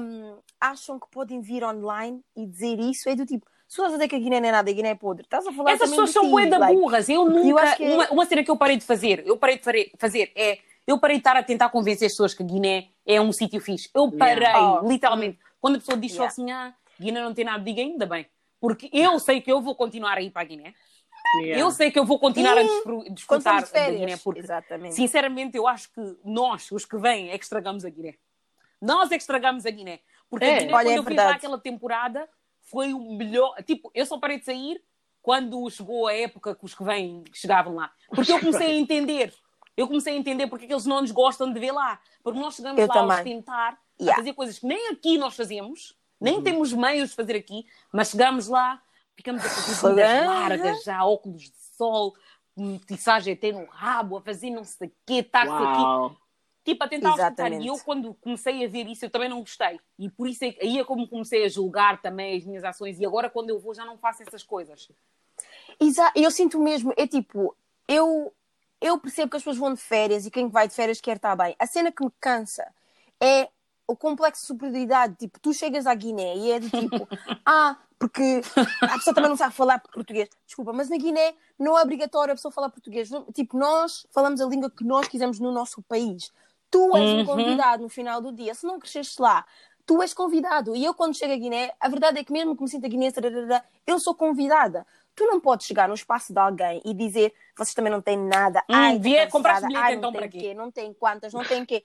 um, acham que podem vir online e dizer isso, é do tipo, se estás a dizer que a Guiné não é nada, a Guiné é podre, estás a falar Essas pessoas são bué like, burras, eu nunca, eu é... uma, uma cena que eu parei de fazer, eu parei de fazer é, eu parei de estar a tentar convencer as pessoas que a Guiné é um sítio fixe, eu parei, yeah. oh. literalmente, quando a pessoa diz yeah. só assim, ah, Guiné não tem nada, diga ainda bem. Porque eu sei que eu vou continuar a ir para a Guiné. Yeah. Eu sei que eu vou continuar e... a desfrutar de da Guiné. Porque, Exatamente. sinceramente, eu acho que nós, os que vêm, é que estragamos a Guiné. Nós é que estragamos a Guiné. Porque é. a Guiné, Olha, quando é eu fui lá aquela temporada, foi o melhor. Tipo, eu só parei de sair quando chegou a época que os que vêm chegavam lá. Porque eu comecei a entender. Eu comecei a entender porque é que eles não nos gostam de ver lá. Porque nós chegamos eu lá também. a tentar yeah. a fazer coisas que nem aqui nós fazemos, nem uhum. temos meios de fazer aqui, mas chegamos lá, ficamos a fazer vidas largas, já óculos de sol, metiçagem até no rabo, a fazer não sei o quê, estar aqui. Tipo, a tentar escutar. E eu, quando comecei a ver isso, eu também não gostei. E por isso é, aí é como comecei a julgar também as minhas ações. E agora, quando eu vou, já não faço essas coisas. Exato. Eu sinto mesmo, é tipo, eu, eu percebo que as pessoas vão de férias e quem vai de férias quer estar bem. A cena que me cansa é o complexo de superioridade, tipo, tu chegas à Guiné e é de tipo, (laughs) ah, porque a pessoa também não sabe falar português. Desculpa, mas na Guiné não é obrigatório a pessoa falar português. Tipo, nós falamos a língua que nós quisermos no nosso país. Tu és uhum. um convidado no final do dia. Se não cresceste lá, tu és convidado. E eu, quando chego à Guiné, a verdade é que mesmo que me sinta guinense, eu sou convidada. Tu não podes chegar no espaço de alguém e dizer vocês também não têm nada. Hum, ai, vier comprar bilhete ai, então para quê? Não tem quantas, não tem quê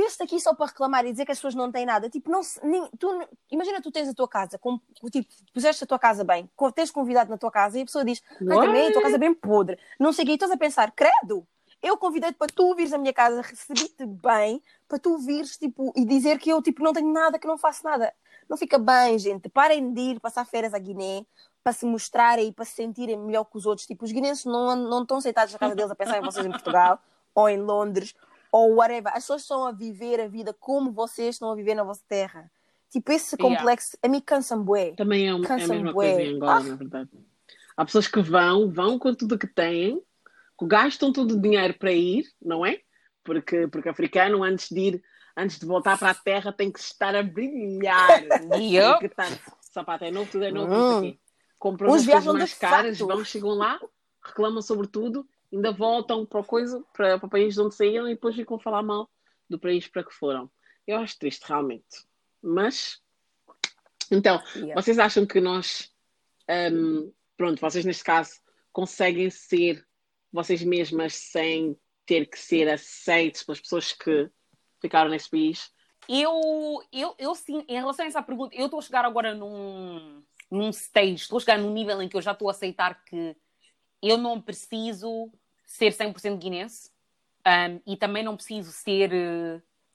veste aqui só para reclamar e dizer que as pessoas não têm nada. Tipo, não, nem, tu, imagina tu tens a tua casa, com, tipo, puseste a tua casa bem, tens convidado na tua casa e a pessoa diz, ai também a tua casa é bem podre. Não sei o quê, e estás a pensar, credo, eu convidei-te para tu vires à minha casa, recebi-te bem, para tu vires, tipo, e dizer que eu, tipo, não tenho nada, que não faço nada. Não fica bem, gente. Parem de ir passar férias à Guiné para se mostrarem e para se sentirem melhor que os outros. Tipo, os guinenses não, não estão sentados na casa deles a pensar em vocês em Portugal (laughs) ou em Londres ou whatever. As pessoas estão a viver a vida como vocês estão a viver na vossa terra. Tipo, esse complexo, yeah. a mim cansa-me bué. Também é, um, é a mesma bué. coisa em Angola, ah. na verdade. Há pessoas que vão, vão com tudo que têm, gastam todo o dinheiro para ir, não é? Porque, porque africano, antes de ir, antes de voltar para a terra, tem que estar a brilhar. (laughs) e que estar, sapato é novo, tudo é novo, hum. Compram as coisas mais caras, vão, chegam lá, reclamam sobre tudo ainda voltam para, coisa, para, para o país de onde saíram e depois ficam a falar mal do país para que foram. Eu acho triste, realmente. Mas, então, yeah. vocês acham que nós, um, pronto, vocês neste caso, conseguem ser vocês mesmas sem ter que ser aceitos pelas pessoas que ficaram nesse país? Eu, eu, eu sim, em relação a essa pergunta, eu estou a chegar agora num, num stage, estou a chegar num nível em que eu já estou a aceitar que eu não preciso ser 100% guinense um, e também não preciso ser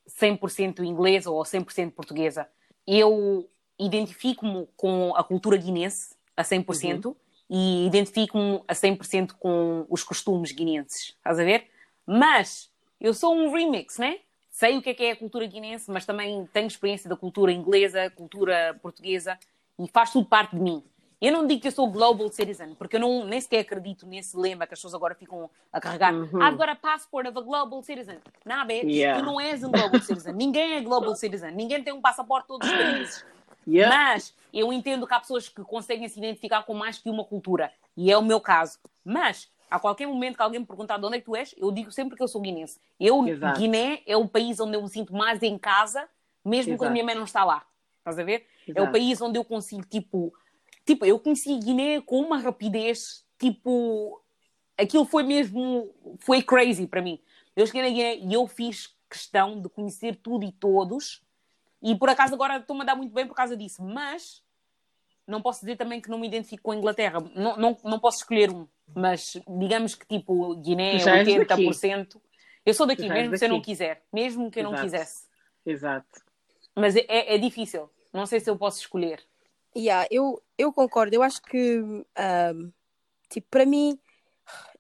100% eh, inglesa ou 100% portuguesa. Eu identifico-me com a cultura guinense a 100% uhum. E identifico-me a 100% com os costumes guinenses, estás a ver? Mas eu sou um remix, né? Sei o que é, que é a cultura guinense, mas também tenho experiência da cultura inglesa, cultura portuguesa e faz tudo parte de mim. Eu não digo que eu sou global citizen, porque eu não, nem sequer acredito nesse lema que as pessoas agora ficam a carregar. Uhum. I've got a passport of a global citizen. Não, bitch, yeah. tu não és um global citizen. Ninguém é global citizen. Ninguém tem um passaporte de todos os países. Yeah. Mas eu entendo que há pessoas que conseguem se identificar com mais que uma cultura. E é o meu caso. Mas a qualquer momento que alguém me perguntar de onde é que tu és, eu digo sempre que eu sou guinense. Eu, Exato. Guiné é o país onde eu me sinto mais em casa, mesmo Exato. quando a minha mãe não está lá. Estás a ver? Exato. É o país onde eu consigo, tipo, Tipo, eu conheci Guiné com uma rapidez, tipo, aquilo foi mesmo, foi crazy para mim. Eu cheguei na Guiné e eu fiz questão de conhecer tudo e todos E por acaso agora estou-me a dar muito bem por causa disso. Mas não posso dizer também que não me identifico com a Inglaterra. Não, não, não posso escolher um. Mas digamos que tipo Guiné, Já és 80%. Eu sou daqui, Já mesmo se eu não daqui. quiser. Mesmo que eu não Exato. quisesse. Exato. Mas é, é difícil. Não sei se eu posso escolher. Yeah, eu, eu concordo. Eu acho que, ahm, tipo, para mim,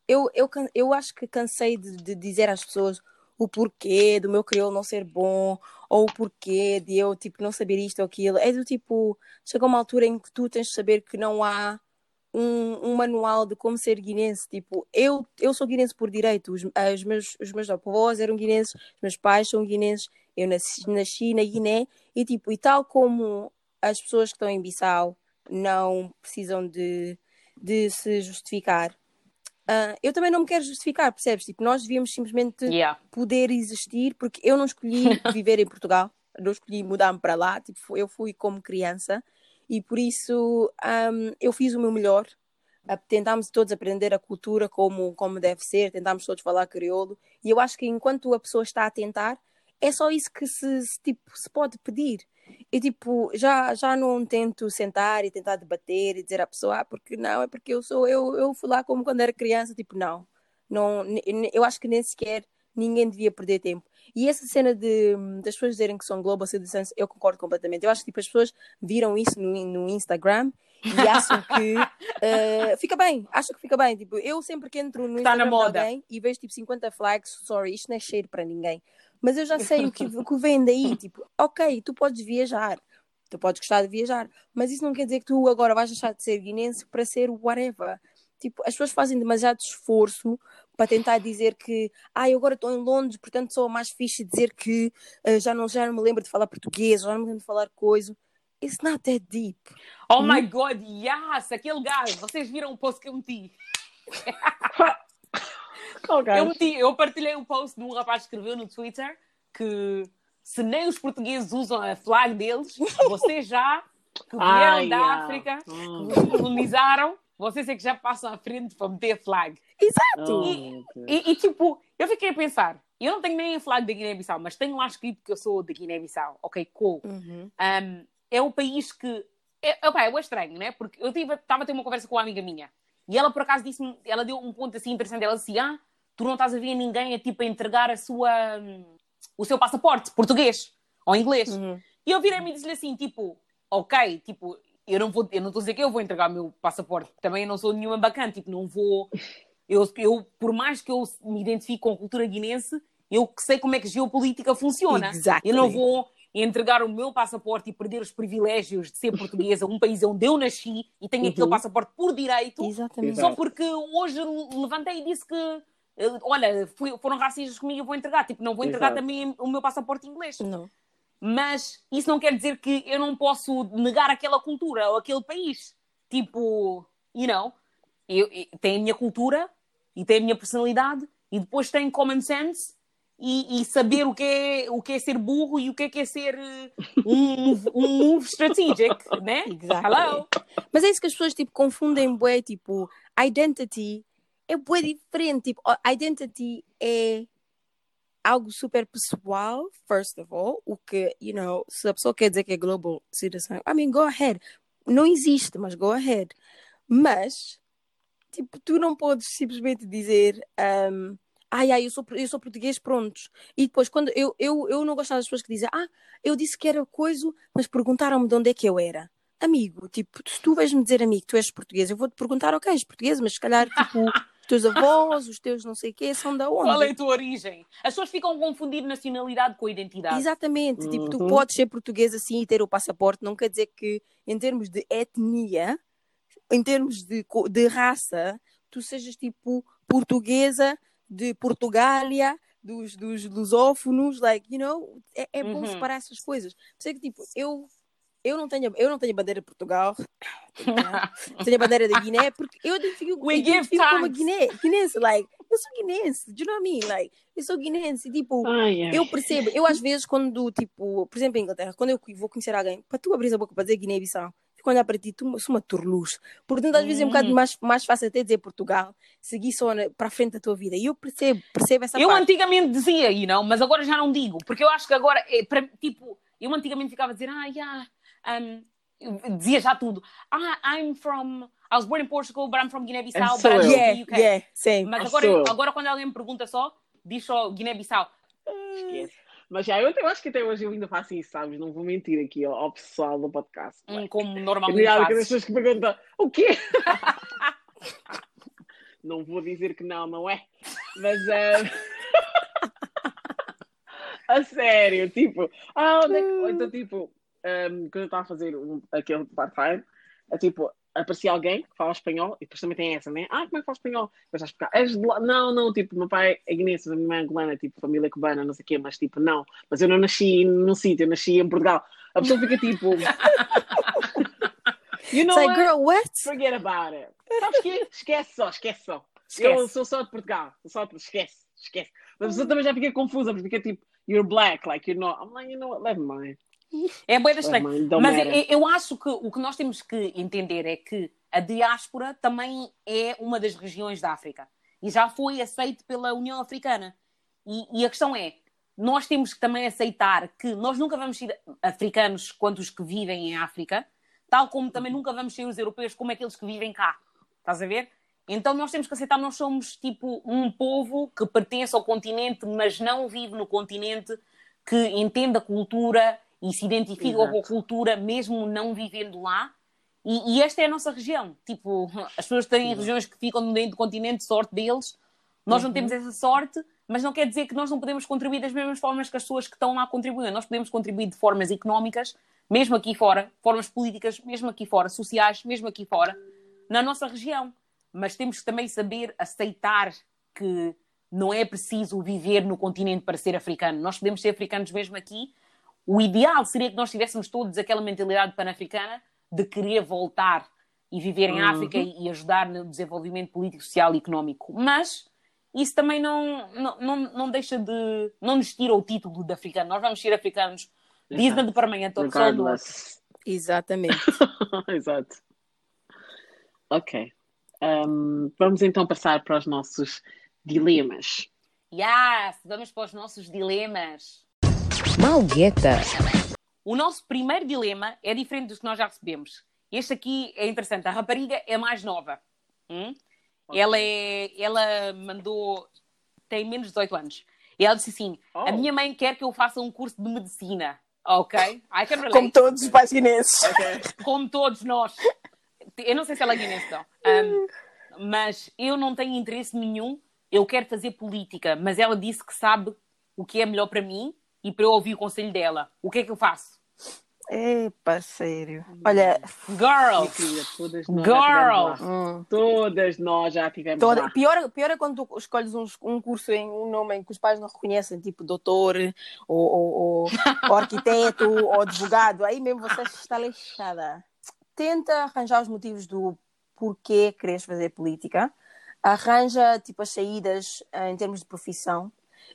eu, eu, can- eu acho que cansei de, de dizer às pessoas o porquê do meu crioulo não ser bom, ou o porquê de eu, tipo, não saber isto ou aquilo. É do tipo, chega uma altura em que tu tens de saber que não há um, um manual de como ser guinense. Tipo, eu, eu sou guinense por direito, os, os meus, os meus avós eram guinenses, os meus pais são guinenses, eu nasci, nasci na Guiné, e tipo, e tal como as pessoas que estão em Bissau não precisam de, de se justificar. Ah, eu também não me quero justificar, percebes? Tipo, nós devíamos simplesmente Yeah. poder existir, porque eu não escolhi (laughs) viver em Portugal, não escolhi mudar-me para lá, tipo, eu fui como criança e por isso ahm, eu fiz o meu melhor. Ah, Tentámos todos aprender a cultura como, como deve ser, tentámos todos falar crioulo e eu acho que enquanto a pessoa está a tentar, é só isso que se, se, tipo, se pode pedir. E tipo, já, já não tento sentar e tentar debater e dizer à pessoa, ah, porque não, é porque eu sou, eu, eu fui lá como quando era criança, tipo, não. não eu acho que nem sequer ninguém devia perder tempo. E essa cena de, das pessoas dizerem que são global citizens, eu concordo completamente. Eu acho que tipo, as pessoas viram isso no, no Instagram e acham que (laughs) eh, fica bem, acham que fica bem. Tipo, eu sempre que entro no Tá na Instagram de moda. alguém e vejo tipo 50 flags, sorry, isto não é cheiro para ninguém. Mas eu já sei o que, o que vem daí. (laughs) Tipo, ok, tu podes viajar, tu podes gostar de viajar, mas isso não quer dizer que tu agora vais deixar de ser guinense para ser whatever. Tipo, as pessoas fazem demasiado esforço para tentar dizer que, ah, eu agora estou em Londres, portanto sou a mais fixe dizer que eh, já, não, já não me lembro de falar português, já não me lembro de falar coisa. It's not that deep. Oh my god, yes! Aquele gajo. Vocês viram o post que eu meti? (laughs) (laughs) Oh, Eu, meti, eu partilhei o post de um rapaz que escreveu no Twitter que se nem os portugueses usam a flag deles, (laughs) vocês já que vieram Ai, da ah. África, Hum. que nos colonizaram, vocês é que já passam à frente para meter a flag. Exato! Oh, E-. E, e, tipo, eu fiquei a pensar, eu não tenho nem a flag da Guiné-Bissau, mas tenho lá escrito que eu sou da Guiné-Bissau. Ok, cool. Uhum. Um, é um país que. É, opa, é estranho, né? Porque eu estava a ter uma conversa com uma amiga minha e ela, por acaso, disse ela deu um ponto assim interessante. Ela disse: Ah, tu não estás a ver ninguém a, tipo, a entregar a sua, hum, o seu passaporte português ou inglês. Uhum. E eu virei-me e disse-lhe assim: tipo, ok, tipo, eu não vou, eu não estou a dizer que eu vou entregar o meu passaporte, também não sou nenhuma bacana, tipo, não vou. Eu, eu, por mais que eu me identifique com a cultura guinense, eu sei como é que geopolítica funciona. Exactly. Eu não vou entregar o meu passaporte e perder os privilégios de ser portuguesa, um país onde eu nasci e tenho aquele Uhum. passaporte por direito, Exatamente. só porque hoje levantei e disse que, olha, fui- foram racistas comigo, eu vou entregar. Tipo, não vou entregar Exato. também o meu passaporte inglês. Não. Mas isso não quer dizer que eu não posso negar aquela cultura ou aquele país. Tipo, you know, eu, eu- tem a minha cultura e tem a minha personalidade e depois tem common sense e, e saber o que, é, o que é ser burro e o que é, que é ser eh, um, move- um move strategic, né? (laughs) Exactly. Hello? Mas é isso que as pessoas tipo, confundem bué, tipo, identity é bué diferente. Tipo, identity é algo super pessoal, first of all, o que, you know, se a pessoa quer dizer que é global citizen, I mean, go ahead. Não existe, mas go ahead. Mas, tipo, tu não podes simplesmente dizer, um, ai, ai, eu sou, eu sou português, prontos. E depois, quando eu, eu, eu não gosto das pessoas que dizem, ah, eu disse que era coisa, mas perguntaram-me de onde é que eu era. Amigo, tipo, se tu vais-me dizer a mim que tu és português, eu vou-te perguntar, ok, és português, mas se calhar, tipo, (laughs) teus avós, os teus não sei o quê, são da onde? Qual é a tua origem? As pessoas ficam a confundir nacionalidade com identidade. Exatamente, tipo, tu Uhum. podes ser português assim e ter o passaporte, não quer dizer que em termos de etnia, em termos de, de raça, tu sejas tipo portuguesa de Portugália, dos, dos lusófonos, like, you know, é, é bom Uhum. separar essas coisas. Por isso é que, tipo, eu, eu, não tenho, eu não tenho bandeira de Portugal, (laughs) tenho a bandeira da Guiné, porque eu identifico, We eu give identifico como. Guiné, guinense, like, eu sou guinense, do you know what I mean? Like, eu sou guinense, e, tipo, eu percebo, eu às vezes quando, tipo, por exemplo, em Inglaterra, quando eu vou conhecer alguém, para tu abrir a boca para dizer Guiné-Bissau, fico a olhar para ti, tu sou uma turluz. Portanto, às vezes é um bocado Hum. mais, mais fácil até dizer Portugal, seguir só para a frente da tua vida. E eu percebo, percebo essa Eu parte. antigamente dizia, you know, mas agora já não digo, porque eu acho que agora, é, tipo, eu antigamente ficava a dizer, ah, yeah, um, dizia já tudo. Ah, I'm from. I was born in Portugal, but I'm from Guiné-Bissau, but I'm yeah, UK. Yeah, sim. Mas agora, agora, quando alguém me pergunta só, diz só Guiné-Bissau. Esquece. Mas já, eu, eu, acho que até hoje eu ainda faço isso, sabes? Não vou mentir aqui ao, ao pessoal do podcast. Hum, como normalmente fazes. as pessoas que perguntam, o quê? (laughs) não vou dizer que não, não é? Mas... Uh... (laughs) a sério, tipo... Ah, onde é que... Então, tipo, um, quando eu estava a fazer um, aquele part-time, é tipo, aparecia alguém que fala espanhol, e depois também tem essa, né? Ah, como é que fala espanhol? Já explicar, és de lá? Não, não, tipo, meu pai é guinense, a minha mãe é angolana, tipo, família cubana, não sei o quê, mas tipo, não. Mas eu não nasci num sítio, eu nasci em Portugal. A pessoa fica tipo. (laughs) you know It's like, what? girl, what? Forget about it. Sabes que? Esquece só, esquece só. Esquece. Eu sou só de Portugal, só de... esquece, esquece. Mas a pessoa também já fica confusa, porque fica tipo, you're black, like you're not. I'm like, you know what, never mind. É bem estranho. Mas eu, eu, acho que o que nós temos que entender é que a diáspora também é uma das regiões da África e já foi aceito pela União Africana. E, e, a questão é, nós temos que também aceitar que nós nunca vamos ser africanos quanto os que vivem em África, tal como também nunca vamos ser os europeus como aqueles que vivem cá. Estás a ver? Então nós temos que aceitar, nós somos tipo um povo que pertence ao continente, mas não vive no continente, que entende a cultura e se identifica Exato. com a cultura mesmo não vivendo lá. E, e, esta é a nossa região. Tipo, as pessoas têm Exato. regiões que ficam dentro do continente, sorte deles. Nós uhum. não temos essa sorte, mas não quer dizer que nós não podemos contribuir das mesmas formas que as pessoas que estão lá contribuem. Nós podemos contribuir de formas económicas, mesmo aqui fora, formas políticas, mesmo aqui fora, sociais, mesmo aqui fora, na nossa região. Mas temos que também saber aceitar que não é preciso viver no continente para ser africano. Nós podemos ser africanos mesmo aqui, o ideal seria que nós tivéssemos todos aquela mentalidade pan-africana de querer voltar e viver em uhum. África e ajudar no desenvolvimento político, social e económico. Mas isso também não, não, não, não deixa de. não nos tira o título de africano. Nós vamos ser africanos. Diz-me de permanente, todos Exatamente. (laughs) Exato. Ok. Um, vamos então passar para os nossos dilemas. Yes, vamos para os nossos dilemas. Malgueta. O nosso primeiro dilema é diferente dos que nós já recebemos. Este aqui é interessante. A rapariga é mais nova. Hum? Okay. Ela, é, ela mandou. tem menos de 18 anos. E ela disse assim: oh. A minha mãe quer que eu faça um curso de medicina. Ok? I can relate. Como todos os pais guinenses. Okay. Como todos nós. Eu não sei se ela é guinense, não. Um, mas eu não tenho interesse nenhum. Eu quero fazer política. Mas ela disse que sabe o que é melhor para mim e para eu ouvir o conselho dela. O que é que eu faço? Epa, sério. Olha, girl, todas nós girl, hum. todas nós já tivemos Toda... lá. Pior, pior é quando tu escolhes um, um curso em um nome em que os pais não reconhecem, tipo doutor, ou, ou, ou, ou arquiteto, (laughs) ou advogado. Aí mesmo você está lixada. Tenta arranjar os motivos do porquê queres fazer política. Arranja tipo as saídas eh, em termos de profissão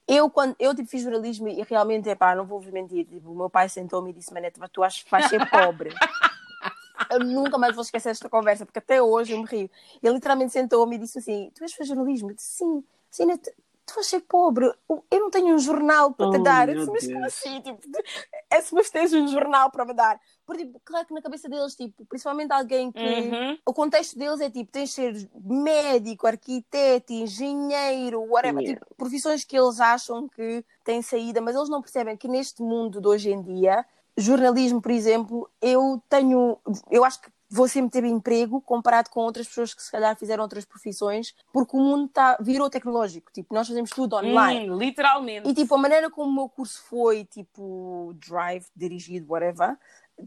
eu, quando, eu tipo, fiz jornalismo e realmente, é pá, não vou vos mentir, tipo, o meu pai sentou-me e disse, Manete, tu achas que vais ser pobre? (laughs) eu nunca mais vou esquecer esta conversa, porque até hoje eu me rio. Ele literalmente sentou-me e disse assim, tu vais fazer jornalismo? Eu disse, sim. Assim, tu vais ser pobre, eu não tenho um jornal para te oh, dar. Eu disse, mas como assim? Tipo, é se você tens um jornal para me dar. Porque, tipo, claro que na cabeça deles, tipo, principalmente alguém que. Uhum. O contexto deles é tipo, tens de ser médico, arquiteto, engenheiro, whatever. Yeah. Tipo, profissões que eles acham que têm saída, mas eles não percebem que neste mundo de hoje em dia, jornalismo, por exemplo, eu tenho. Eu acho que vou sempre ter emprego comparado com outras pessoas que se calhar fizeram outras profissões, porque o mundo tá, virou tecnológico, tipo, nós fazemos tudo online. Hum, literalmente. E tipo, a maneira como o meu curso foi, tipo, drive, dirigido, whatever,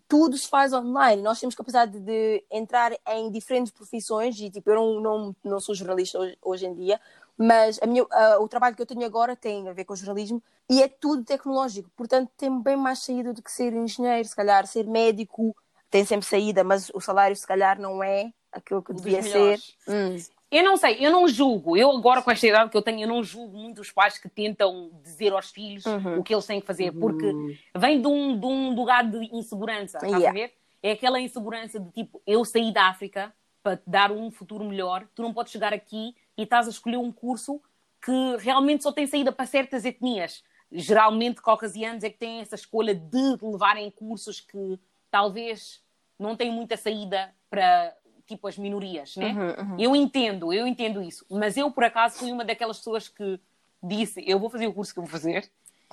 tudo se faz online. Nós temos capacidade de entrar em diferentes profissões e tipo, eu não, não, não sou jornalista hoje, hoje em dia, mas a minha, uh, o trabalho que eu tenho agora tem a ver com jornalismo e é tudo tecnológico, portanto tem bem mais saída do que ser engenheiro, se calhar ser médico, tem sempre saída, mas o salário se calhar não é aquilo que devia ser. Hum. Eu não sei, eu não julgo. Eu agora com esta idade que eu tenho, eu não julgo muito os pais que tentam dizer aos filhos uhum. o que eles têm que fazer, porque uhum. vem de um, de um lugar de insegurança, estás yeah. a ver? É aquela insegurança de tipo, eu saí da África para te dar um futuro melhor, tu não podes chegar aqui e estás a escolher um curso que realmente só tem saída para certas etnias. geralmente caucasianos é que têm essa escolha de levarem cursos que talvez não têm muita saída para tipo as minorias, né? Uhum, uhum. Eu entendo, eu entendo isso, mas eu por acaso fui uma daquelas pessoas que disse, eu vou fazer o curso que eu vou fazer.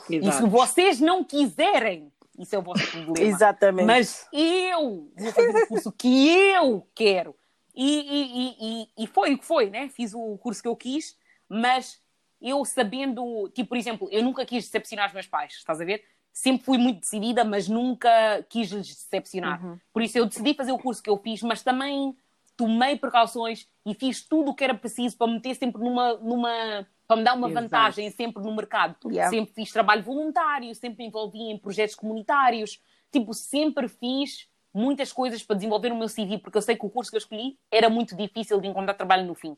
E se Exato. vocês não quiserem, isso é o vosso (laughs) problema. Exatamente. Mas eu vou fazer o curso que eu quero. E, e, e, e- e foi o que foi, né? Fiz o curso que eu quis, mas eu sabendo, tipo, por exemplo, eu nunca quis decepcionar os meus pais, estás a ver? Sempre fui muito decidida, mas nunca quis lhes decepcionar. Por isso eu decidi fazer o curso que eu fiz, mas também tomei precauções e fiz tudo o que era preciso para me meter sempre numa, numa para me dar uma Exato. vantagem sempre no mercado. Yeah. Sempre fiz trabalho voluntário, sempre me envolvi em projetos comunitários, tipo, sempre fiz muitas coisas para desenvolver o meu CV, porque eu sei que o curso que eu escolhi era muito difícil de encontrar trabalho no fim.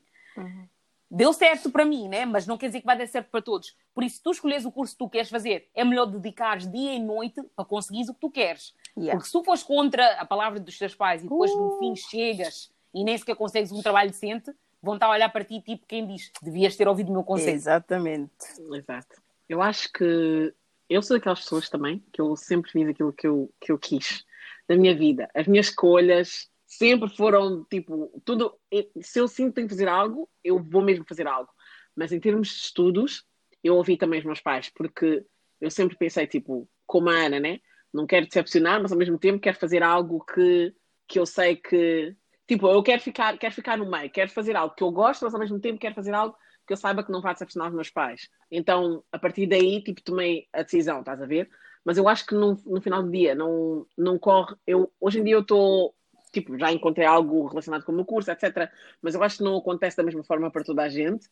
Deu certo para mim, né? Mas não quer dizer que vai dar certo para todos. Por isso, se tu escolheres o curso que tu queres fazer, é melhor dedicares dia e noite para conseguires o que tu queres. Yeah. Porque se tu fores contra a palavra dos teus pais e depois no Uh. fim chegas e nem sequer consegues um trabalho decente, vão estar a olhar para ti tipo quem diz, devias ter ouvido o meu conselho. Exatamente. Exato. Eu acho que eu sou daquelas pessoas também que eu sempre fiz aquilo que eu, que eu quis na minha vida. As minhas escolhas sempre foram tipo, tudo. Se eu sinto que tenho que fazer algo, eu vou mesmo fazer algo. Mas em termos de estudos, eu ouvi também os meus pais, porque eu sempre pensei, tipo, como a Ana, né? Não quero decepcionar, mas ao mesmo tempo quero fazer algo que, que eu sei que. Tipo, eu quero ficar, quero ficar no meio, quero fazer algo que eu gosto, mas ao mesmo tempo quero fazer algo que eu saiba que não vai decepcionar os meus pais. Então, a partir daí, tipo, tomei a decisão, estás a ver? Mas eu acho que no, no final do dia não, não corre. Eu, hoje em dia eu estou, tipo, já encontrei algo relacionado com o meu curso, etc. Mas eu acho que não acontece da mesma forma para toda a gente.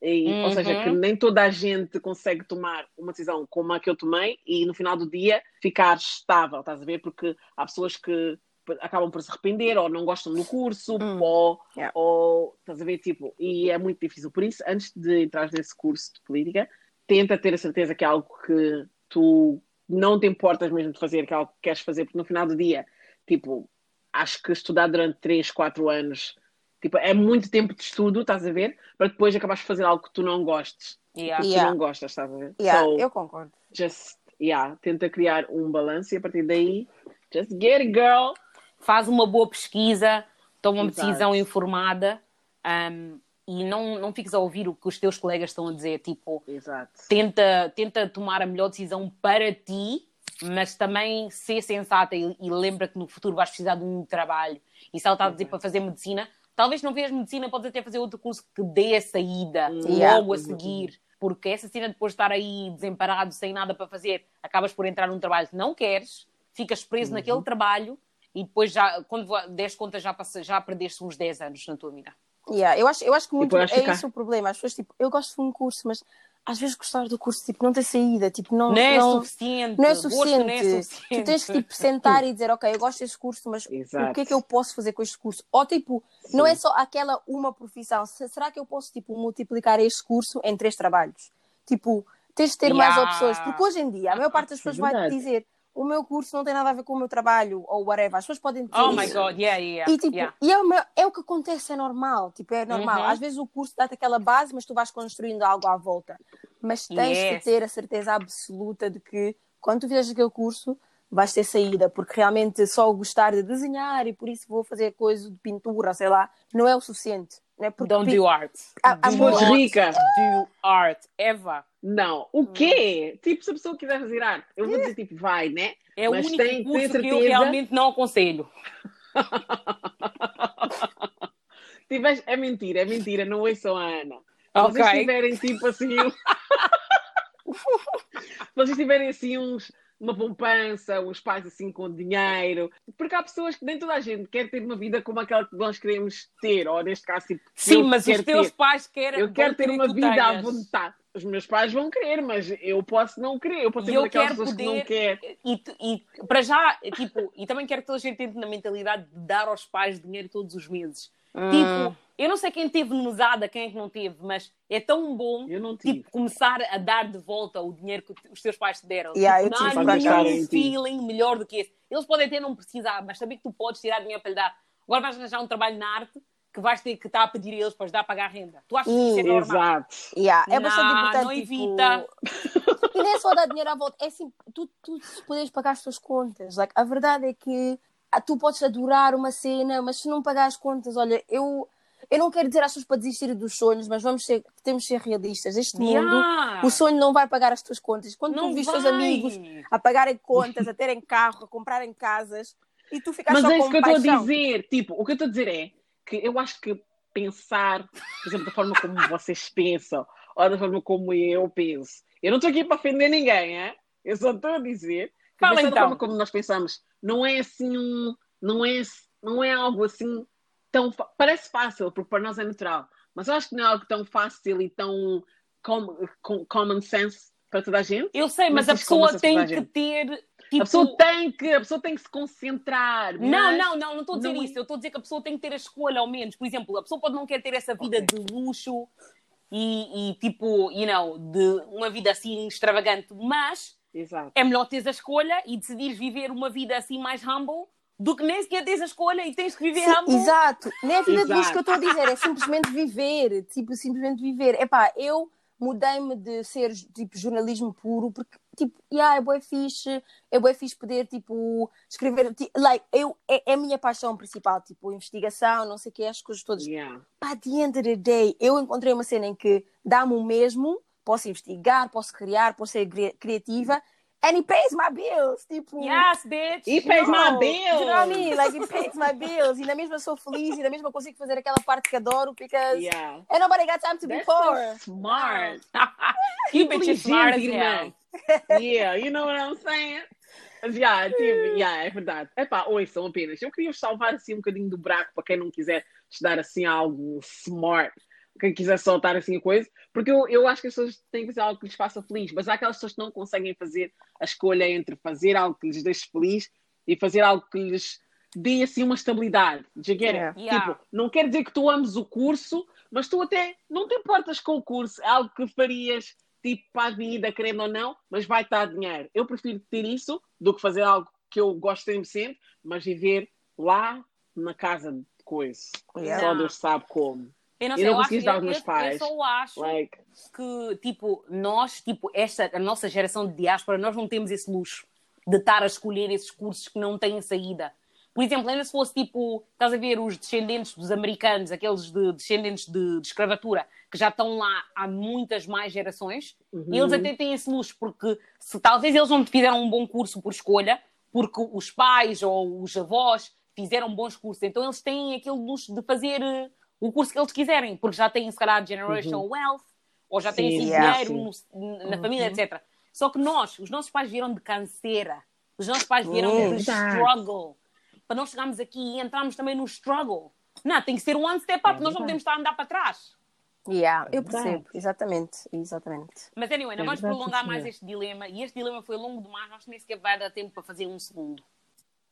E, Ou seja, que nem toda a gente consegue tomar uma decisão como a que eu tomei e no final do dia ficar estável, estás a ver? Porque há pessoas que acabam por se arrepender ou não gostam do curso Hum. ou, Yeah. ou estás a ver, tipo, e é muito difícil. Por isso, antes de entrar nesse curso de política, tenta ter a certeza que é algo que tu não te importas mesmo de fazer, que é algo que queres fazer, porque no final do dia, tipo, acho que estudar durante 3, 4 anos, tipo, é muito tempo de estudo, estás a ver? Para depois acabares de fazer algo que tu não gostes. Yeah. Que Yeah. tu não gostas, estás a ver? Yeah, So, eu concordo. just, yeah, tenta criar um balanço e a partir daí, just get it, girl. Faz uma boa pesquisa, toma uma Exato. decisão informada um, e não, não fiques a ouvir o que os teus colegas estão a dizer. Tipo, Exato. tenta, tenta tomar a melhor decisão para ti, mas também ser sensata e, e lembra que no futuro vais precisar de um trabalho. E se ela está a dizer para fazer medicina, talvez não vejas medicina, podes até fazer outro curso que dê a saída Yeah. logo a seguir. Porque essa cena depois de estar aí desemparado, sem nada para fazer, acabas por entrar num trabalho que não queres, ficas preso naquele trabalho e depois já, quando des conta, já, passa, já perdeste uns 10 anos na tua vida. Yeah, eu, acho, eu acho que muito é cá- esse o problema. As pessoas, tipo, eu gosto de um curso, mas às vezes gostar do curso, tipo, não tem saída, tipo, não, Não é não, suficiente. não é suficiente. não é suficiente. Tu tens que, tipo, sentar e dizer, ok, eu gosto deste curso, mas Exato. o que é que eu posso fazer com este curso? Ou, tipo, não é só aquela uma profissão. Se- Será que eu posso, tipo, multiplicar este curso em três trabalhos? Tipo, tens de ter mais Yeah. opções. Porque hoje em dia, a maior parte das é pessoas vai te dizer o meu curso não tem nada a ver com o meu trabalho, ou whatever. As pessoas podem dizer Oh my isso. god, yeah, yeah. E, tipo, yeah. e é, o meu- é o que acontece, é normal. Tipo, é normal. Uhum. Às vezes o curso dá-te aquela base, mas tu vais construindo algo à volta. Mas tens Yes. que ter a certeza absoluta de que quando tu fizeres aquele curso, vais ter saída. Porque realmente só gostar de desenhar e por isso vou fazer coisa de pintura, sei lá, não é o suficiente. Não é porque Don't do art. Ah, Do not rica. Do art. Eva. Não. O quê? Tipo, se a pessoa quiser arte, eu vou dizer, tipo, vai, né? É Mas o único tem- curso que eu certeza? realmente não aconselho. (laughs) Tiveres- É mentira, é mentira, não ouçam a Ana. Se Ok. vocês tiverem tipo assim. um- (laughs) Se vocês tiverem assim uns, uma poupança, uns pais assim com dinheiro, porque há pessoas que nem toda a gente quer ter uma vida como aquela que nós queremos ter, ou neste caso, tipo, Sim, mas os teus ter. pais querem. Eu quero ter uma vida à tenhas. vontade. Os meus pais vão querer, mas eu posso não querer. Eu posso ser eu uma daquelas quero pessoas que não poder- quer. E, e para já, tipo, e também quero que toda a gente entre na mentalidade de dar aos pais dinheiro todos os meses. Hum. Tipo, eu não sei quem teve mesada, quem é que não teve, mas é tão bom Eu não tive. tipo, começar a dar de volta o dinheiro que os teus pais te deram. Yeah, tipo, eu não há nenhum acaso. em ti. feeling melhor do que esse. Eles podem até não precisar, mas saber que tu podes tirar dinheiro para lhe dar. Agora vais arranjar um trabalho na arte que vais ter que estar a pedir a eles para ajudar a pagar a renda. Tu achas que isso é normal? Exato. Yeah, é Não, bastante importante. não tipo, evita. E nem é só dar dinheiro à volta, é assim, tu, tu podes pagar as tuas contas. Like, a verdade é que ah, tu podes adorar uma cena, mas se não pagar as contas, olha, eu, eu não quero dizer às pessoas para desistirem dos sonhos, mas vamos ser, temos de ser realistas. Este mundo, Yeah. o sonho não vai pagar as tuas contas. Quando Não tu vês os teus amigos a pagarem contas, a terem carro, a comprarem casas, e tu ficas Mas só é com isso que eu estou a dizer. Tipo, o que eu estou a dizer é que eu acho que pensar, por exemplo, da forma como (laughs) vocês pensam, ou da forma como eu penso. Eu não estou aqui para ofender ninguém, é? Eu só estou a dizer que Fala, pensar da então. forma como nós pensamos não é assim um. Não é, não é algo assim tão. Parece fácil, porque para nós é natural. Mas eu acho que não é algo tão fácil e tão com, com- common sense para toda a gente. Eu sei, mas, Mas a pessoa tem que ter. Tipo... A pessoa tem que, a pessoa tem que se concentrar. Não, mas- não, não, não estou a dizer não é- isso. Eu estou a dizer que a pessoa tem que ter a escolha, ao menos. Por exemplo, a pessoa pode não querer ter essa vida de luxo e, e, tipo, you know, de uma vida assim extravagante, mas Exato. é melhor teres a escolha e decidires viver uma vida assim mais humble do que nem sequer teres a escolha e tens que viver Sim, humble. exato. Nem é a vida de luxo que eu estou a dizer, é simplesmente viver. Tipo, simplesmente viver. Epá, eu mudei-me de ser tipo jornalismo puro porque tipo, yeah, é bué fixe, é bué fixe poder tipo escrever, like, eu, é, é a minha paixão principal, tipo, investigação, não sei o que, as coisas todas. Yeah. Pá, at the end of the day, eu encontrei uma cena em que dá-me o mesmo, posso investigar, posso criar, posso ser cri- criativa, and it pays my bills, tipo... Yes, bitch! E pays my bills. You know what I mean? Like, it pays my bills. E na mesma sou feliz, e na mesma consigo fazer aquela parte que adoro, because Yeah. ain't nobody got time to be That's poor. so smart. (laughs) (laughs) you bitch is smart as Inteligente, hell. irmã. (laughs) Yeah, you know what I'm saying? Mas, yeah, tipo, yeah, é verdade. Epá, ouçam apenas. Eu queria salvar assim um bocadinho do buraco para quem não quiser estudar assim algo smart, quem quiser soltar assim a coisa, porque eu, eu acho que as pessoas têm que fazer algo que lhes faça feliz, mas há aquelas pessoas que não conseguem fazer a escolha entre fazer algo que lhes deixe feliz e fazer algo que lhes dê assim uma estabilidade. Yeah. Tipo, não quer dizer que tu ames o curso, mas tu até não te importas com o curso, é algo que farias tipo para a vida, querendo ou não, mas vai estar dinheiro. Eu prefiro ter isso do que fazer algo que eu gosto sempre, sempre mas viver lá na casa de coisa. Yeah. Só Deus sabe como. Eu não Eu sei, não eu, acho, consegui dar aos eu, meus eu- pais. eu só acho Like, que, tipo, nós, tipo, esta, a nossa geração de diáspora, nós não temos esse luxo de estar a escolher esses cursos que não têm saída. Por exemplo, ainda se fosse, tipo, estás a ver os descendentes dos americanos, aqueles de, descendentes de, de escravatura, que já estão lá há muitas mais gerações, Uhum. eles até têm esse luxo, porque se talvez eles não fizeram um bom curso por escolha, porque os pais ou os avós fizeram bons cursos, então eles têm aquele luxo de fazer eh, o curso que eles quiserem, porque já têm, se calhar, generational wealth, ou já têm Sim, assim, yeah, dinheiro no- na família, etc. Só que nós, os nossos pais vieram de canseira, os nossos pais vieram Hum. de struggle, para nós chegarmos aqui e entrarmos também no struggle. Não, tem que ser um one step up, nós não podemos estar a andar para trás. Yeah, eu Verdade. percebo, exatamente, exatamente. Mas anyway, não É vamos prolongar mais este dilema. E este dilema foi longo demais, nós nem sequer vai dar tempo para fazer um segundo.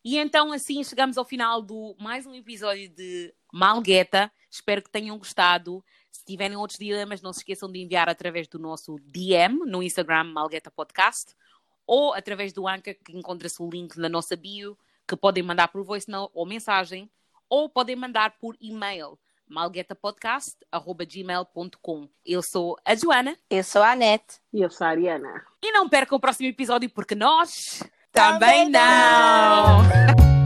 E então, assim, chegamos ao final do mais um episódio de Malgueta. Espero que tenham gostado. Se tiverem outros dilemas, não se esqueçam de enviar através do nosso DM no Instagram Malgueta Podcast ou através do Anca, que encontra-se o link na nossa bio, que podem mandar por voice note ou mensagem, ou podem mandar por e-mail malguetapodcast.gmail.com. Eu sou a Joana Eu sou a Anete. e eu sou a Ariana. e não percam o próximo episódio porque nós Também também não.